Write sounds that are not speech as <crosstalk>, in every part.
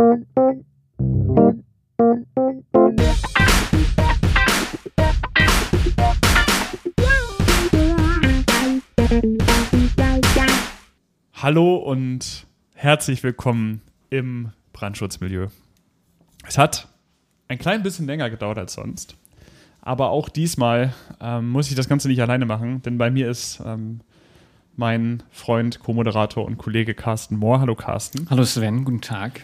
Hallo und herzlich willkommen im Brandschutzmilieu. Es hat ein klein bisschen länger gedauert als sonst, aber auch diesmal ähm, muss ich das Ganze nicht alleine machen, denn bei mir ist ähm, mein Freund, Co-Moderator und Kollege Carsten Mohr. Hallo Carsten. Hallo Sven, guten Tag.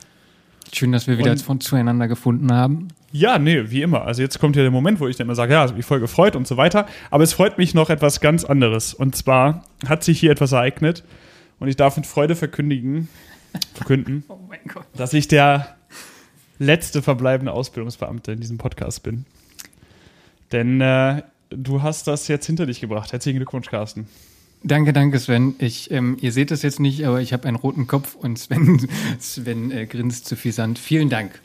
Schön, dass wir wieder Und- von zueinander gefunden haben. Ja, nee, wie immer. Also jetzt kommt ja der Moment, wo ich dann immer sage, ja, ich bin voll gefreut und so weiter. Aber es freut mich noch etwas ganz anderes. Und zwar hat sich hier etwas ereignet und ich darf mit Freude verkündigen, verkünden, <laughs> Oh dass ich der letzte verbleibende Ausbildungsbeamte in diesem Podcast bin. Denn äh, du hast das jetzt hinter dich gebracht. Herzlichen Glückwunsch, Carsten. Danke, danke Sven. Ich, ähm, ihr seht es jetzt nicht, aber ich habe einen roten Kopf und Sven, <laughs> Sven äh, grinst suffisant. Vielen Dank.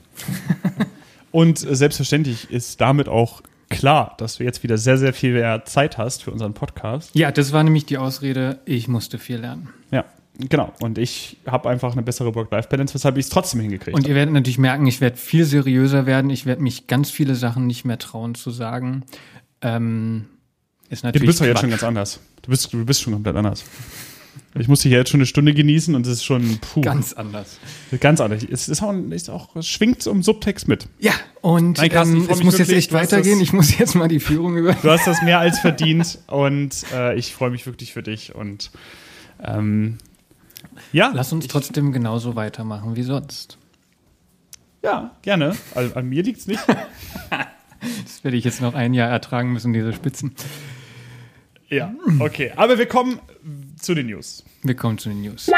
<laughs> Und äh, selbstverständlich ist damit auch klar, dass du jetzt wieder sehr, sehr viel mehr Zeit hast für unseren Podcast. Ja, das war nämlich die Ausrede, ich musste viel lernen. Ja, genau. Und ich habe einfach eine bessere Work-Life-Balance, weshalb ich es trotzdem hingekriegt Und habe. ihr werdet natürlich merken, ich werde viel seriöser werden. Ich werde mich ganz viele Sachen nicht mehr trauen zu sagen. Ähm, ist natürlich du bist doch jetzt schon ganz anders. Du bist, du bist schon komplett anders. Ich musste hier jetzt schon eine Stunde genießen und es ist schon puh, ganz anders. ganz anders. Es ist auch, ist auch, es schwingt um Subtext mit. Ja, und Nein, Carsten, ähm, es muss jetzt wirklich, echt du hast weitergehen. das- Ich muss jetzt mal die Führung über. Du hast das mehr als verdient und äh, ich freue mich wirklich für dich und ähm, ja, Lass uns trotzdem genauso weitermachen wie sonst. ja, gerne. Also, an mir liegt's nicht. <laughs> Das werde ich jetzt noch ein Jahr ertragen müssen, diese Spitzen. Ja, okay. Aber wir kommen zu den News. Wir kommen zu den News.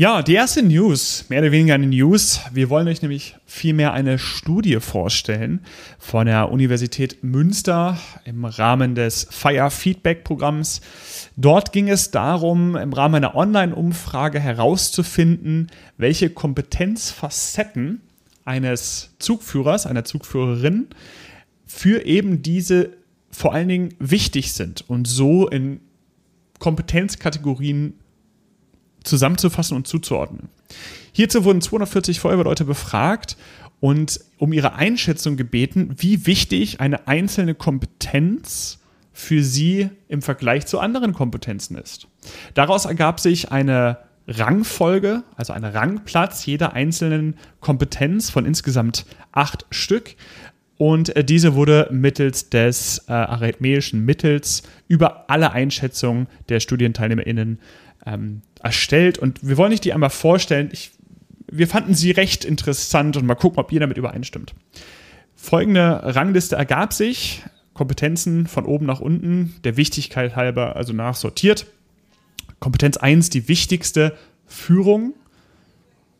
Ja, die erste News, mehr oder weniger eine News. Wir wollen euch nämlich vielmehr eine Studie vorstellen von der Universität Münster im Rahmen des Fire Feedback Programms. Dort ging es darum, im Rahmen einer Online-Umfrage herauszufinden, welche Kompetenzfacetten eines Zugführers, einer Zugführerin für eben diese vor allen Dingen wichtig sind und so in Kompetenzkategorien zusammenzufassen und zuzuordnen. Hierzu wurden 240 Feuerwehrleute befragt und um ihre Einschätzung gebeten, wie wichtig eine einzelne Kompetenz für sie im Vergleich zu anderen Kompetenzen ist. Daraus ergab sich eine Rangfolge, also ein Rangplatz jeder einzelnen Kompetenz von insgesamt acht Stück. Und äh, diese wurde mittels des äh, arithmetischen Mittels über alle Einschätzungen der StudienteilnehmerInnen ähm, erstellt. Und wir wollen euch die einmal vorstellen. Ich, wir fanden sie recht interessant und mal gucken, ob ihr damit übereinstimmt. Folgende Rangliste ergab sich. Kompetenzen von oben nach unten, der Wichtigkeit halber, also nachsortiert. Kompetenz 1, die wichtigste Führung.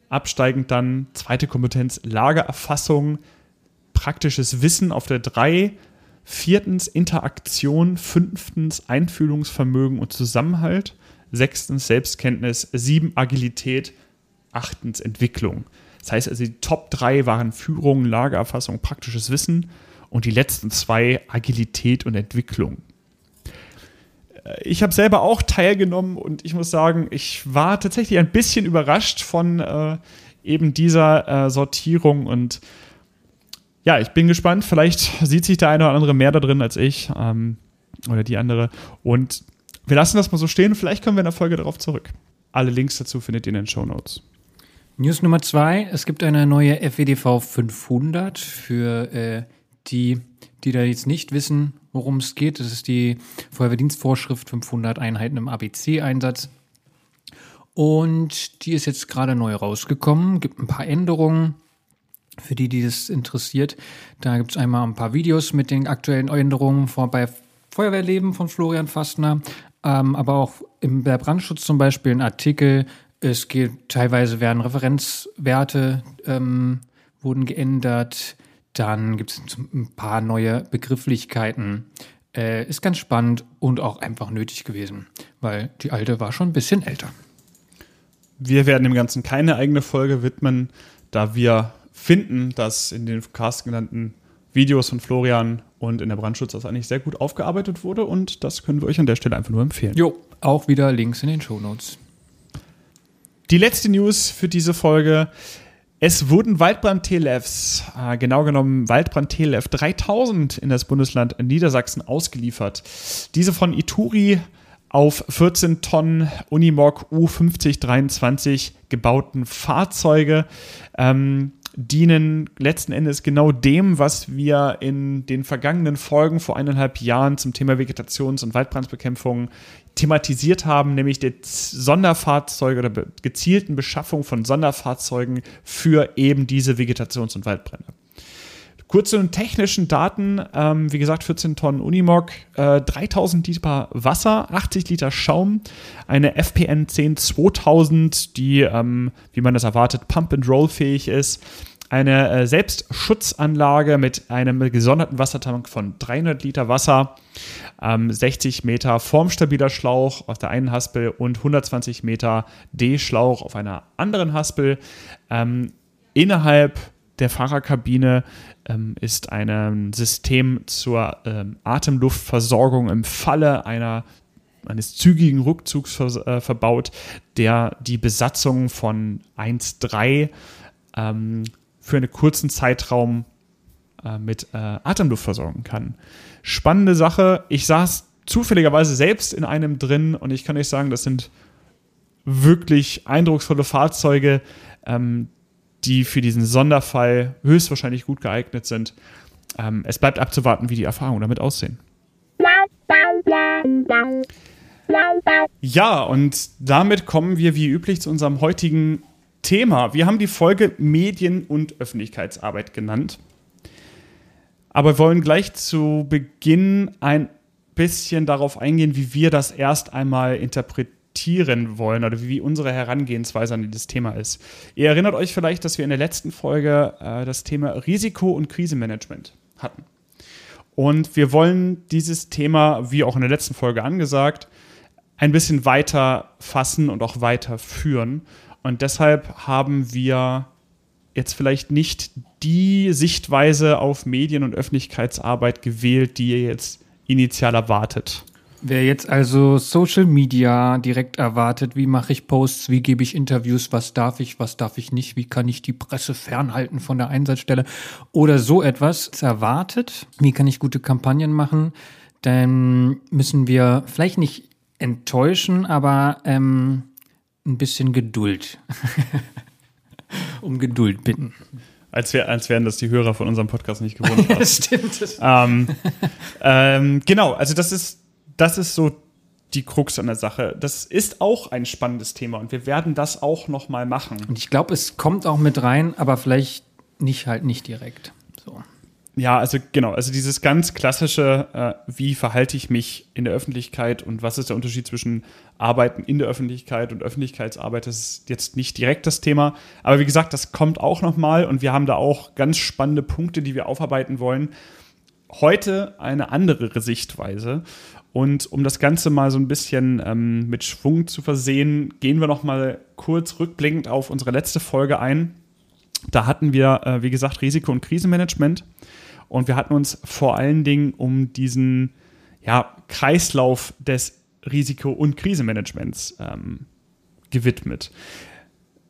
Absteigend dann zweite Kompetenz, Lagererfassung, praktisches Wissen auf der 3. Viertens Interaktion. Fünftens Einfühlungsvermögen und Zusammenhalt. Sechstens Selbstkenntnis. Sieben Agilität. Achtens Entwicklung. Das heißt also, die Top 3 waren Führung, Lagererfassung, praktisches Wissen und die letzten zwei Agilität und Entwicklung. Ich habe selber auch teilgenommen und ich muss sagen, ich war tatsächlich ein bisschen überrascht von äh, eben dieser äh, Sortierung und ja, ich bin gespannt. Vielleicht sieht sich der eine oder andere mehr da drin als ich ähm, oder die andere. Und wir lassen das mal so stehen. Vielleicht kommen wir in der Folge darauf zurück. Alle Links dazu findet ihr in den Show Notes. News Nummer zwei. Es gibt eine neue FWDV 500 für äh, die, die da jetzt nicht wissen, worum es geht. Das ist die Feuerwehrdienstvorschrift 500 Einheiten im ABC-Einsatz. Und die ist jetzt gerade neu rausgekommen. Gibt ein paar Änderungen. Für die, die das interessiert, da gibt es einmal ein paar Videos mit den aktuellen Änderungen vor bei Feuerwehrleben von Florian Fastner, ähm, aber auch im Brandschutz zum Beispiel ein Artikel. Es geht teilweise werden Referenzwerte ähm, wurden geändert. Dann gibt es ein paar neue Begrifflichkeiten. Äh, ist ganz spannend und auch einfach nötig gewesen, weil die alte war schon ein bisschen älter. Wir werden dem Ganzen keine eigene Folge widmen, da wir finden, dass in den Cast genannten Videos von Florian und in der Brandschutz das eigentlich sehr gut aufgearbeitet wurde und das können wir euch an der Stelle einfach nur empfehlen. Jo, auch wieder Links in den Shownotes. Die letzte News für diese Folge. Es wurden Waldbrand-TLFs, äh, genau genommen Waldbrand-TLF 3000 in das Bundesland Niedersachsen ausgeliefert. Diese von Ituri auf 14 Tonnen Unimog U5023 gebauten Fahrzeuge ähm, dienen letzten Endes genau dem, was wir in den vergangenen Folgen vor eineinhalb Jahren zum Thema Vegetations- und Waldbrandbekämpfung thematisiert haben, nämlich der Sonderfahrzeuge oder gezielten Beschaffung von Sonderfahrzeugen für eben diese Vegetations- und Waldbrände. Kurze und technischen Daten, ähm, wie gesagt, 14 Tonnen Unimog, äh, 3000 Liter Wasser, 80 Liter Schaum, eine FPN 10 2000, die, ähm, wie man das erwartet, Pump-and-Roll fähig ist, eine äh, Selbstschutzanlage mit einem gesonderten Wassertank von 300 Liter Wasser, ähm, 60 Meter formstabiler Schlauch auf der einen Haspel und 120 Meter D-Schlauch auf einer anderen Haspel. Ähm, innerhalb der Fahrerkabine ähm, ist ein System zur ähm, Atemluftversorgung im Falle einer eines zügigen Rückzugs ver äh, verbaut, der die Besatzung von 1.3 ähm, für einen kurzen Zeitraum äh, mit äh, Atemluft versorgen kann. Spannende Sache. Ich saß zufälligerweise selbst in einem drin und ich kann euch sagen, das sind wirklich eindrucksvolle Fahrzeuge, ähm, die für diesen Sonderfall höchstwahrscheinlich gut geeignet sind. Ähm, es bleibt abzuwarten, wie die Erfahrungen damit aussehen. Ja, und damit kommen wir wie üblich zu unserem heutigen Thema. Wir haben die Folge Medien- und Öffentlichkeitsarbeit genannt. Aber wollen gleich zu Beginn ein bisschen darauf eingehen, wie wir das erst einmal interpretieren wollen oder wie unsere Herangehensweise an dieses Thema ist. Ihr erinnert euch vielleicht, dass wir in der letzten Folge äh, das Thema Risiko- und Krisenmanagement hatten. Und wir wollen dieses Thema, wie auch in der letzten Folge angesagt, ein bisschen weiter fassen und auch weiter führen und deshalb haben wir jetzt vielleicht nicht die Sichtweise auf Medien- und Öffentlichkeitsarbeit gewählt, die ihr jetzt initial erwartet. Wer jetzt also Social Media direkt erwartet, wie mache ich Posts, wie gebe ich Interviews, was darf ich, was darf ich nicht, wie kann ich die Presse fernhalten von der Einsatzstelle oder so etwas erwartet, wie kann ich gute Kampagnen machen, dann müssen wir vielleicht nicht enttäuschen, aber ähm, ein bisschen Geduld. <laughs> um Geduld bitten. Als, wär, als wären das die Hörer von unserem Podcast nicht gewohnt. ja, <laughs> stimmt. Ähm, ähm, genau, also das ist, das ist so die Krux an der Sache. Das ist auch ein spannendes Thema und wir werden das auch noch mal machen. Und ich glaube, es kommt auch mit rein, aber vielleicht nicht halt nicht direkt. So. Ja, also genau, also dieses ganz klassische, äh, wie verhalte ich mich in der Öffentlichkeit und was ist der Unterschied zwischen Arbeiten in der Öffentlichkeit und Öffentlichkeitsarbeit, das ist jetzt nicht direkt das Thema. Aber wie gesagt, das kommt auch nochmal und wir haben da auch ganz spannende Punkte, die wir aufarbeiten wollen. Heute eine andere Sichtweise. Und um das Ganze mal so ein bisschen ähm, mit Schwung zu versehen, gehen wir nochmal kurz rückblickend auf unsere letzte Folge ein. Da hatten wir, äh, wie gesagt, Risiko- und Krisenmanagement. Und wir hatten uns vor allen Dingen um diesen ja, Kreislauf des Risiko- und Krisenmanagements ähm, gewidmet.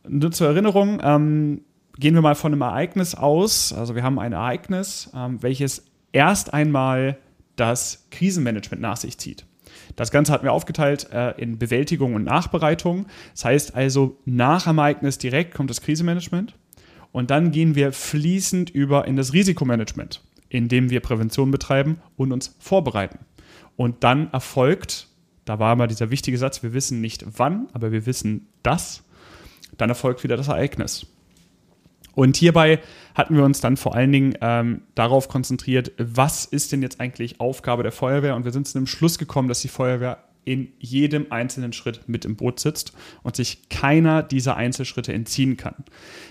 Nur zur Erinnerung, ähm, gehen wir mal von einem Ereignis aus. Also wir haben ein Ereignis, ähm, welches erst einmal das Krisenmanagement nach sich zieht. Das Ganze hatten wir aufgeteilt äh, in Bewältigung und Nachbereitung. Das heißt also, nach dem Ereignis direkt kommt das Krisenmanagement und dann gehen wir fließend über in das Risikomanagement indem wir Prävention betreiben und uns vorbereiten. Und dann erfolgt, da war mal dieser wichtige Satz, wir wissen nicht wann, aber wir wissen das, dann erfolgt wieder das Ereignis. Und hierbei hatten wir uns dann vor allen Dingen ähm, darauf konzentriert, was ist denn jetzt eigentlich Aufgabe der Feuerwehr? Und wir sind zu dem Schluss gekommen, dass die Feuerwehr in jedem einzelnen Schritt mit im Boot sitzt und sich keiner dieser Einzelschritte entziehen kann.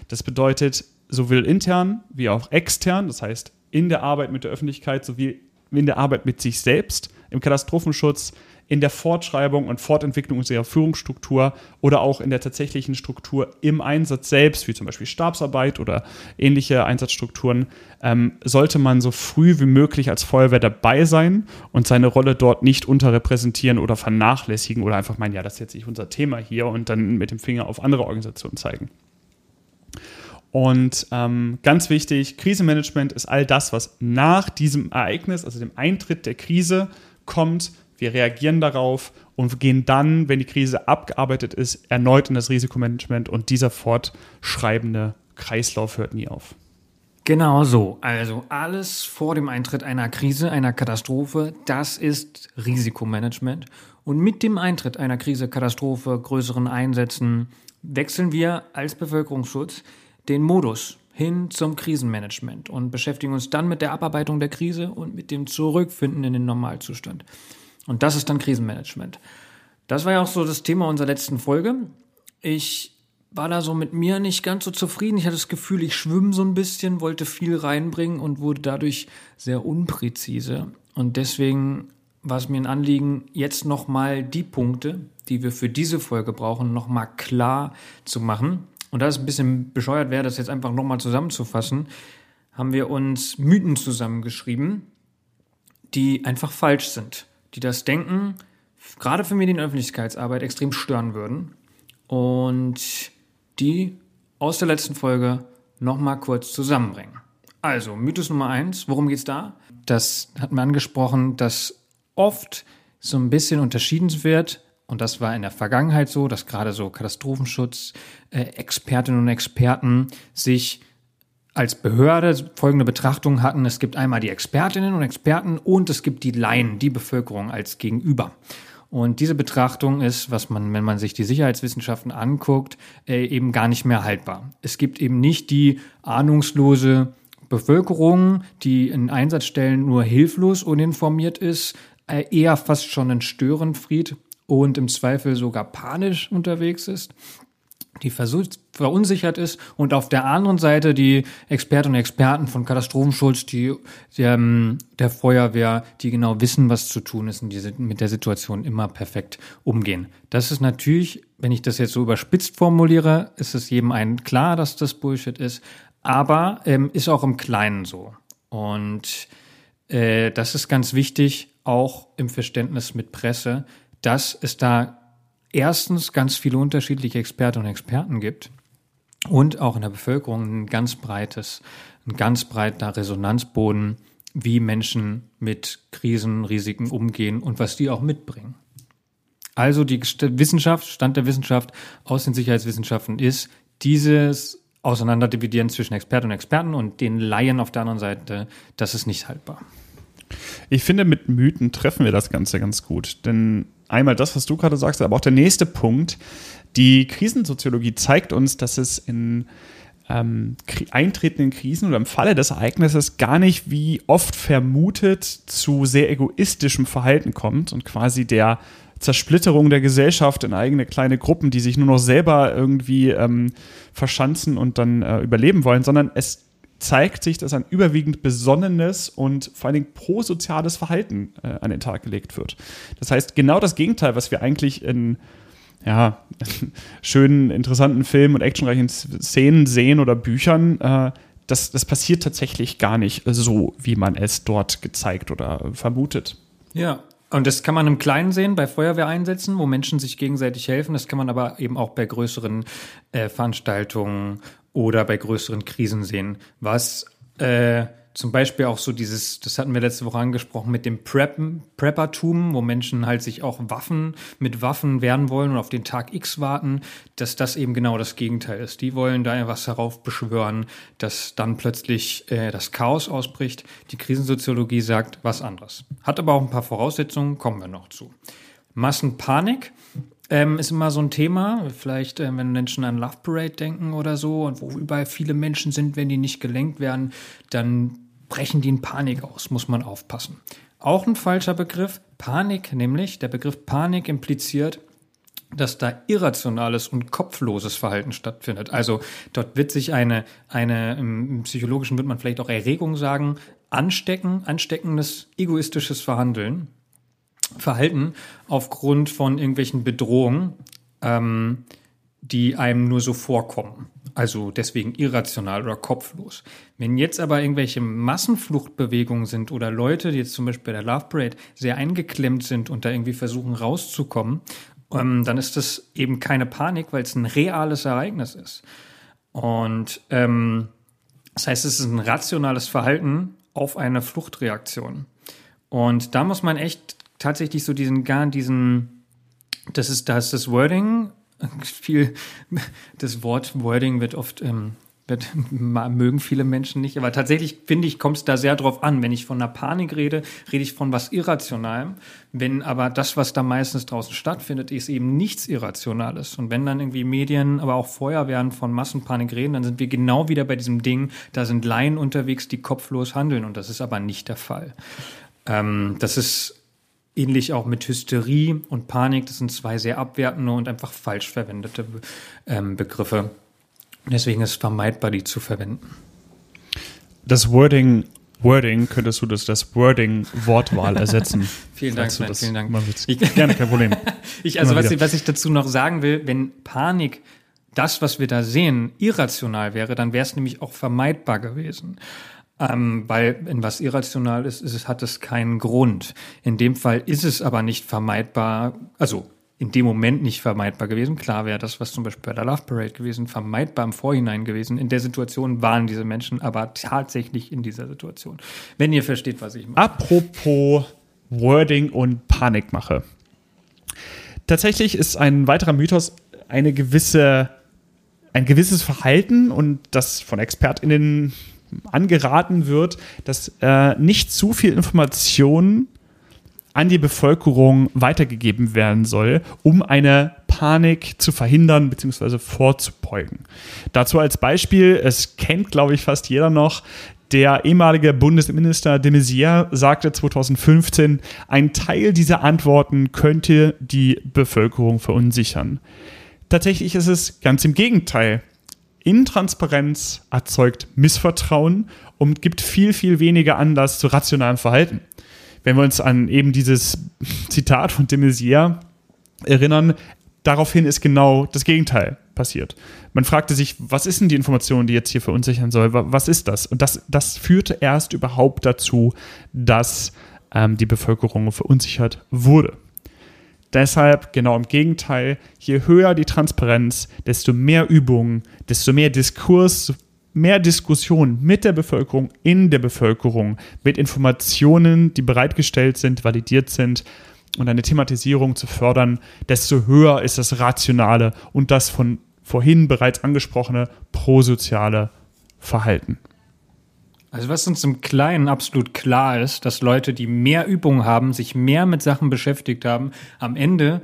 Das bedeutet sowohl intern wie auch extern, das heißt in der Arbeit mit der Öffentlichkeit sowie in der Arbeit mit sich selbst, im Katastrophenschutz, in der Fortschreibung und Fortentwicklung unserer Führungsstruktur oder auch in der tatsächlichen Struktur im Einsatz selbst, wie zum Beispiel Stabsarbeit oder ähnliche Einsatzstrukturen, ähm, sollte man so früh wie möglich als Feuerwehr dabei sein und seine Rolle dort nicht unterrepräsentieren oder vernachlässigen oder einfach meinen, ja, das ist jetzt nicht unser Thema hier und dann mit dem Finger auf andere Organisationen zeigen. Und ähm, ganz wichtig, Krisenmanagement ist all das, was nach diesem Ereignis, also dem Eintritt der Krise, kommt. Wir reagieren darauf und gehen dann, wenn die Krise abgearbeitet ist, erneut in das Risikomanagement und dieser fortschreibende Kreislauf hört nie auf. Genau so. Also alles vor dem Eintritt einer Krise, einer Katastrophe, das ist Risikomanagement. Und mit dem Eintritt einer Krise, Katastrophe, größeren Einsätzen wechseln wir als Bevölkerungsschutz den Modus hin zum Krisenmanagement und beschäftigen uns dann mit der Abarbeitung der Krise und mit dem Zurückfinden in den Normalzustand. Und das ist dann Krisenmanagement. Das war ja auch so das Thema unserer letzten Folge. Ich war da so mit mir nicht ganz so zufrieden. Ich hatte das Gefühl, ich schwimme so ein bisschen, wollte viel reinbringen und wurde dadurch sehr unpräzise. Und deswegen war es mir ein Anliegen, jetzt nochmal die Punkte, die wir für diese Folge brauchen, nochmal klar zu machen. Und da es ein bisschen bescheuert wäre, das jetzt einfach nochmal zusammenzufassen, haben wir uns Mythen zusammengeschrieben, die einfach falsch sind, die das Denken gerade für Medienöffentlichkeitsarbeit extrem stören würden und die aus der letzten Folge nochmal kurz zusammenbringen. Also, Mythos Nummer eins, worum geht's da? Das hat man angesprochen, dass oft so ein bisschen unterschieden wird und das war in der Vergangenheit so, dass gerade so Katastrophenschutz, äh, Expertinnen und Experten sich als Behörde folgende Betrachtung hatten. Es gibt einmal die Expertinnen und Experten und es gibt die Laien, die Bevölkerung als Gegenüber. Und diese Betrachtung ist, was man, wenn man sich die Sicherheitswissenschaften anguckt, äh, eben gar nicht mehr haltbar. Es gibt eben nicht die ahnungslose Bevölkerung, die in Einsatzstellen nur hilflos uninformiert ist, äh, eher fast schon ein Störenfried, und im Zweifel sogar panisch unterwegs ist, die verunsichert ist und auf der anderen Seite die Expertinnen und Experten von Katastrophenschutz, die der, ähm, der Feuerwehr, die genau wissen, was zu tun ist und die mit der Situation immer perfekt umgehen. Das ist natürlich, wenn ich das jetzt so überspitzt formuliere, ist es jedem einen klar, dass das Bullshit ist, aber ähm, ist auch im Kleinen so. Und äh, das ist ganz wichtig, auch im Verständnis mit Presse, dass es da erstens ganz viele unterschiedliche Expertinnen und Experten gibt und auch in der Bevölkerung ein ganz breites, ein ganz breiter Resonanzboden, wie Menschen mit Krisen, Risiken umgehen und was die auch mitbringen. Also die Wissenschaft, Stand der Wissenschaft aus den Sicherheitswissenschaften ist, dieses Auseinanderdividieren zwischen Experten und Experten und den Laien auf der anderen Seite, das ist nicht haltbar. Ich finde, mit Mythen treffen wir das Ganze ganz gut. Denn einmal das, was du gerade sagst, aber auch der nächste Punkt. Die Krisensoziologie zeigt uns, dass es in ähm, eintretenden Krisen oder im Falle des Ereignisses gar nicht wie oft vermutet zu sehr egoistischem Verhalten kommt und quasi der Zersplitterung der Gesellschaft in eigene kleine Gruppen, die sich nur noch selber irgendwie ähm, verschanzen und dann äh, überleben wollen, sondern es zeigt sich, dass ein überwiegend besonnenes und vor allen Dingen prosoziales Verhalten äh, an den Tag gelegt wird. Das heißt, genau das Gegenteil, was wir eigentlich in ja, <laughs> schönen, interessanten Filmen und actionreichen Szenen sehen oder Büchern, äh, das, das passiert tatsächlich gar nicht so, wie man es dort gezeigt oder vermutet. Ja, und das kann man im Kleinen sehen, bei Feuerwehreinsätzen, wo Menschen sich gegenseitig helfen. Das kann man aber eben auch bei größeren äh, Veranstaltungen oder bei größeren Krisen sehen. Was äh, zum Beispiel auch so dieses, das hatten wir letzte Woche angesprochen, mit dem Preppertum, wo Menschen halt sich auch Waffen mit Waffen wehren wollen und auf den Tag X warten, dass das eben genau das Gegenteil ist. Die wollen da etwas heraufbeschwören, dass dann plötzlich äh, das Chaos ausbricht. Die Krisensoziologie sagt was anderes. Hat aber auch ein paar Voraussetzungen, kommen wir noch zu. Massenpanik ähm, ist immer so ein Thema. Vielleicht, äh, wenn Menschen an Love Parade denken oder so und wo überall viele Menschen sind, wenn die nicht gelenkt werden, dann brechen die in Panik aus, muss man aufpassen. Auch ein falscher Begriff, Panik nämlich. Der Begriff Panik impliziert, dass da irrationales und kopfloses Verhalten stattfindet. Also dort wird sich eine, eine im Psychologischen wird man vielleicht auch Erregung sagen, anstecken, ansteckendes, egoistisches Verhandeln verhalten aufgrund von irgendwelchen Bedrohungen, ähm, die einem nur so vorkommen. Also deswegen irrational oder kopflos. Wenn jetzt aber irgendwelche Massenfluchtbewegungen sind oder Leute, die jetzt zum Beispiel bei der Love Parade sehr eingeklemmt sind und da irgendwie versuchen rauszukommen, ähm, dann ist das eben keine Panik, weil es ein reales Ereignis ist. Und ähm, das heißt, es ist ein rationales Verhalten auf eine Fluchtreaktion. Und da muss man echt tatsächlich so diesen gar diesen, das ist das, das Wording viel, das Wort Wording wird oft, ähm, wird, mögen viele Menschen nicht, aber tatsächlich finde ich, kommt es da sehr drauf an. Wenn ich von einer Panik rede, rede ich von was Irrationalem. Wenn aber das, was da meistens draußen stattfindet, ist eben nichts Irrationales. Und wenn dann irgendwie Medien, aber auch Feuerwehren von Massenpanik reden, dann sind wir genau wieder bei diesem Ding, da sind Laien unterwegs, die kopflos handeln. Und das ist aber nicht der Fall. Ähm, das ist Ähnlich auch mit Hysterie und Panik. Das sind zwei sehr abwertende und einfach falsch verwendete ähm, Begriffe. Deswegen ist es vermeidbar, die zu verwenden. Das Wording, Wording könntest du das, das Wording Wortwahl <laughs> ersetzen. vielen Dank, Sven, vielen Dank. Ich, gerne, kein Problem. <laughs> ich, also was, was ich dazu noch sagen will, wenn Panik das, was wir da sehen, irrational wäre, dann wäre es nämlich auch vermeidbar gewesen. Ähm, weil wenn was irrational ist, ist es, hat es keinen Grund. In dem Fall ist es aber nicht vermeidbar, also in dem Moment nicht vermeidbar gewesen. Klar wäre das, was zum Beispiel bei der Love Parade gewesen, vermeidbar im Vorhinein gewesen. In der Situation waren diese Menschen aber tatsächlich in dieser Situation. Wenn ihr versteht, was ich meine. Apropos Wording und Panikmache. Tatsächlich ist ein weiterer Mythos eine gewisse, ein gewisses Verhalten und das von ExpertInnen angeraten wird, dass äh, nicht zu viel Information an die Bevölkerung weitergegeben werden soll, um eine Panik zu verhindern bzw. vorzubeugen. Dazu als Beispiel, es kennt, glaube ich, fast jeder noch, der ehemalige Bundesminister de Maizière sagte 2015, ein Teil dieser Antworten könnte die Bevölkerung verunsichern. Tatsächlich ist es ganz im Gegenteil. Intransparenz erzeugt Missvertrauen und gibt viel, viel weniger Anlass zu rationalem Verhalten. Wenn wir uns an eben dieses <laughs> Zitat von de Maizière erinnern, daraufhin ist genau das Gegenteil passiert. Man fragte sich, was ist denn die Information, die jetzt hier verunsichern soll? Was ist das? Und das, das führte erst überhaupt dazu, dass ähm, die Bevölkerung verunsichert wurde. Deshalb genau im Gegenteil, je höher die Transparenz, desto mehr Übungen, desto mehr Diskurs, mehr Diskussion mit der Bevölkerung, in der Bevölkerung, mit Informationen, die bereitgestellt sind, validiert sind und eine Thematisierung zu fördern, desto höher ist das rationale und das von vorhin bereits angesprochene prosoziale Verhalten. Also was uns im Kleinen absolut klar ist, dass Leute, die mehr Übung haben, sich mehr mit Sachen beschäftigt haben, am Ende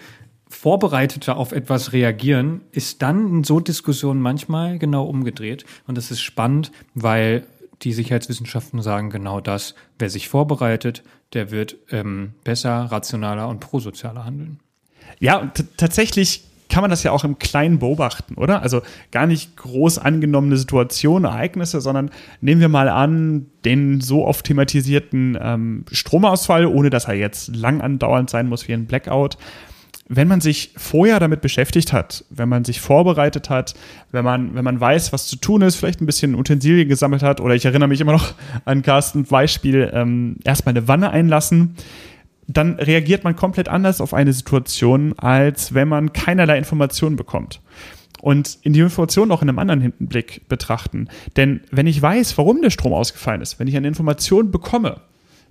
vorbereiteter auf etwas reagieren, ist dann in so Diskussionen manchmal genau umgedreht. Und das ist spannend, weil die Sicherheitswissenschaften sagen genau das. Wer sich vorbereitet, der wird ähm, besser, rationaler und prosozialer handeln. Ja, tatsächlich kann man das ja auch im Kleinen beobachten, oder? Also gar nicht groß angenommene Situationen, Ereignisse, sondern nehmen wir mal an, den so oft thematisierten ähm, Stromausfall, ohne dass er jetzt lang andauernd sein muss wie ein Blackout. Wenn man sich vorher damit beschäftigt hat, wenn man sich vorbereitet hat, wenn man, wenn man weiß, was zu tun ist, vielleicht ein bisschen Utensilien gesammelt hat, oder ich erinnere mich immer noch an Carstens Beispiel, ähm, erstmal eine Wanne einlassen, dann reagiert man komplett anders auf eine Situation, als wenn man keinerlei Informationen bekommt. Und in die Informationen auch in einem anderen Hinblick betrachten. Denn wenn ich weiß, warum der Strom ausgefallen ist, wenn ich eine Information bekomme,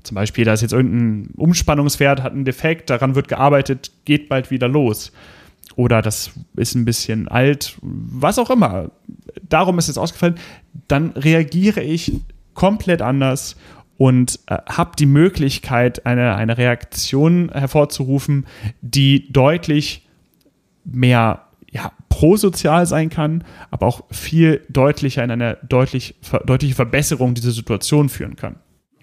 zum Beispiel, da ist jetzt irgendein Umspannungswert, hat einen Defekt, daran wird gearbeitet, geht bald wieder los. Oder das ist ein bisschen alt, was auch immer. Darum ist es ausgefallen. Dann reagiere ich komplett anders und äh, habe die Möglichkeit, eine, eine Reaktion hervorzurufen, die deutlich mehr ja, prosozial sein kann, aber auch viel deutlicher in eine deutlich, deutliche Verbesserung dieser Situation führen kann.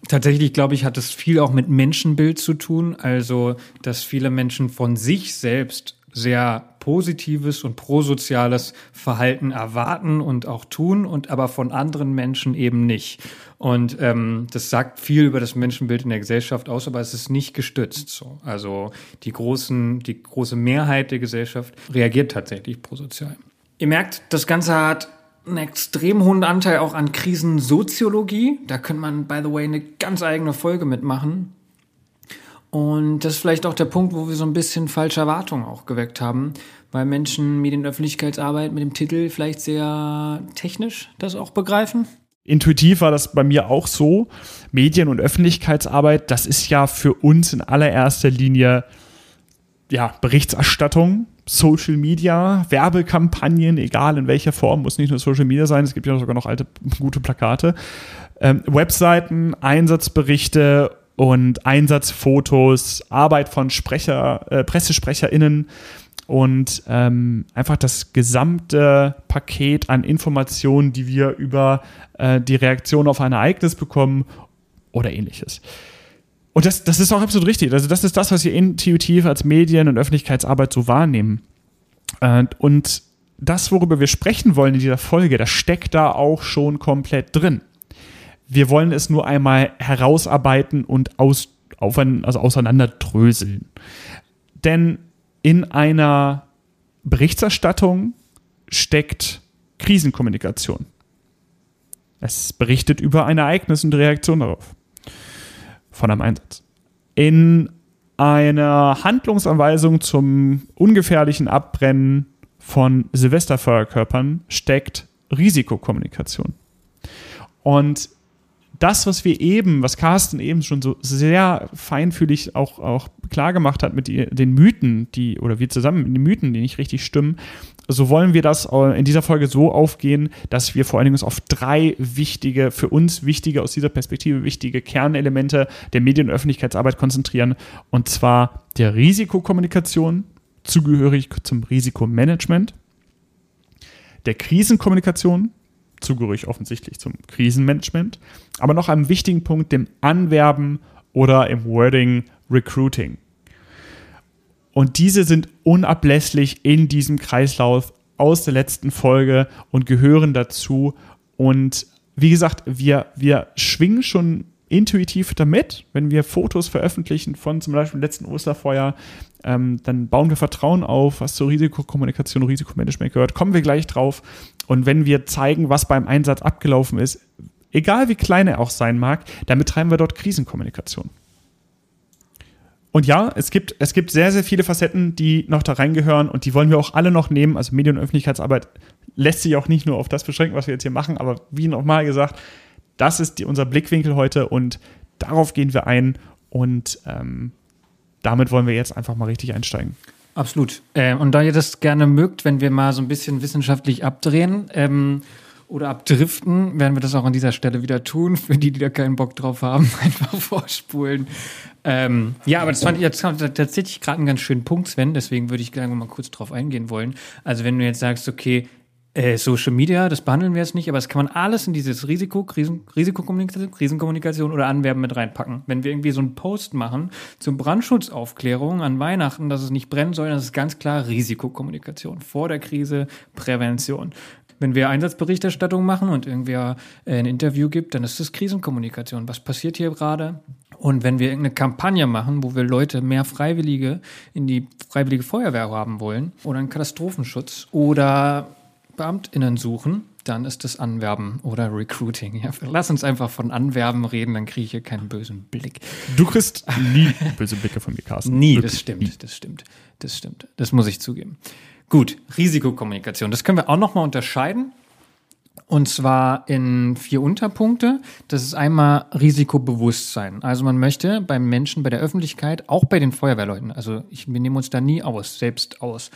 Tatsächlich, glaube ich, hat es viel auch mit Menschenbild zu tun. Also, dass viele Menschen von sich selbst sehr positives und prosoziales Verhalten erwarten und auch tun und aber von anderen Menschen eben nicht. Und ähm, das sagt viel über das Menschenbild in der Gesellschaft aus, aber es ist nicht gestützt. So. Also die großen, die große Mehrheit der Gesellschaft reagiert tatsächlich prosozial. Ihr merkt, das Ganze hat einen extrem hohen Anteil auch an Krisensoziologie. Da könnte man, by the way, eine ganz eigene Folge mitmachen. Und das ist vielleicht auch der Punkt, wo wir so ein bisschen falsche Erwartungen auch geweckt haben, weil Menschen Medienöffentlichkeitsarbeit mit dem Titel vielleicht sehr technisch das auch begreifen. Intuitiv war das bei mir auch so. Medien- und Öffentlichkeitsarbeit, das ist ja für uns in allererster Linie ja, Berichterstattung, Social Media, Werbekampagnen, egal in welcher Form, muss nicht nur Social Media sein, es gibt ja sogar noch alte gute Plakate, ähm, Webseiten, Einsatzberichte und Einsatzfotos, Arbeit von Sprecher, äh, PressesprecherInnen und ähm, einfach das gesamte Paket an Informationen, die wir über äh, die Reaktion auf ein Ereignis bekommen oder ähnliches. Und das, das ist auch absolut richtig. Also, das ist das, was wir intuitiv als Medien- und Öffentlichkeitsarbeit so wahrnehmen. Äh, und das, worüber wir sprechen wollen in dieser Folge, das steckt da auch schon komplett drin. Wir wollen es nur einmal herausarbeiten und aus, auf ein, also auseinanderdröseln. Denn in einer Berichterstattung steckt Krisenkommunikation. Es berichtet über ein Ereignis und Reaktion darauf von einem Einsatz. In einer Handlungsanweisung zum ungefährlichen Abbrennen von Silvesterfeuerkörpern steckt Risikokommunikation. Und das, was wir eben, was Carsten eben schon so sehr feinfühlig auch, auch klar gemacht hat mit den Mythen, die, oder wir zusammen mit den Mythen, die nicht richtig stimmen, so wollen wir das in dieser Folge so aufgehen, dass wir vor allen Dingen auf drei wichtige, für uns wichtige, aus dieser Perspektive wichtige Kernelemente der Medien- und Öffentlichkeitsarbeit konzentrieren. Und zwar der Risikokommunikation, zugehörig zum Risikomanagement, der Krisenkommunikation, zugehörig offensichtlich zum Krisenmanagement, aber noch einem wichtigen Punkt, dem Anwerben oder im Wording Recruiting. Und diese sind unablässlich in diesem Kreislauf aus der letzten Folge und gehören dazu. Und wie gesagt, wir, wir schwingen schon intuitiv damit, wenn wir Fotos veröffentlichen von zum Beispiel dem letzten Osterfeuer, ähm, dann bauen wir Vertrauen auf, was zur Risikokommunikation Risikomanagement gehört. Kommen wir gleich drauf. Und wenn wir zeigen, was beim Einsatz abgelaufen ist, egal wie klein er auch sein mag, dann betreiben wir dort Krisenkommunikation. Und ja, es gibt, es gibt sehr, sehr viele Facetten, die noch da reingehören und die wollen wir auch alle noch nehmen. Also Medien- und Öffentlichkeitsarbeit lässt sich auch nicht nur auf das beschränken, was wir jetzt hier machen, aber wie nochmal gesagt, das ist die, unser Blickwinkel heute und darauf gehen wir ein und ähm, damit wollen wir jetzt einfach mal richtig einsteigen. Absolut. Äh, und da ihr das gerne mögt, wenn wir mal so ein bisschen wissenschaftlich abdrehen, ähm, oder abdriften, werden wir das auch an dieser Stelle wieder tun. Für die, die da keinen Bock drauf haben, <laughs> einfach vorspulen. Ähm, ja, aber das fand ich jetzt tatsächlich gerade einen ganz schönen Punkt, Sven. Deswegen würde ich gerne mal kurz drauf eingehen wollen. Also wenn du jetzt sagst, okay, äh, Social Media, das behandeln wir jetzt nicht, aber das kann man alles in dieses Risiko, Krisen, Risikokommunikation, Krisenkommunikation oder Anwerben mit reinpacken. Wenn wir irgendwie so einen Post machen zur Brandschutzaufklärung an Weihnachten, dass es nicht brennen soll, das ist ganz klar Risikokommunikation. Vor der Krise, Prävention. Wenn wir Einsatzberichterstattung machen und irgendwer äh, ein Interview gibt, dann ist das Krisenkommunikation. Was passiert hier gerade? Und wenn wir irgendeine Kampagne machen, wo wir Leute mehr Freiwillige in die Freiwillige Feuerwehr haben wollen oder einen Katastrophenschutz oder BeamtInnen suchen, dann ist das Anwerben oder Recruiting. Ja, lass uns einfach von Anwerben reden, dann kriege ich hier keinen bösen Blick. Du kriegst nie böse Blicke von mir, Carsten. <laughs> Nie, Wirklich das stimmt, nie. das stimmt, das stimmt. Das muss ich zugeben. Gut, Risikokommunikation. Das können wir auch nochmal unterscheiden. Und zwar in vier Unterpunkte. Das ist einmal Risikobewusstsein. Also man möchte beim Menschen, bei der Öffentlichkeit, auch bei den Feuerwehrleuten, also ich, wir nehmen uns da nie aus, selbst aus,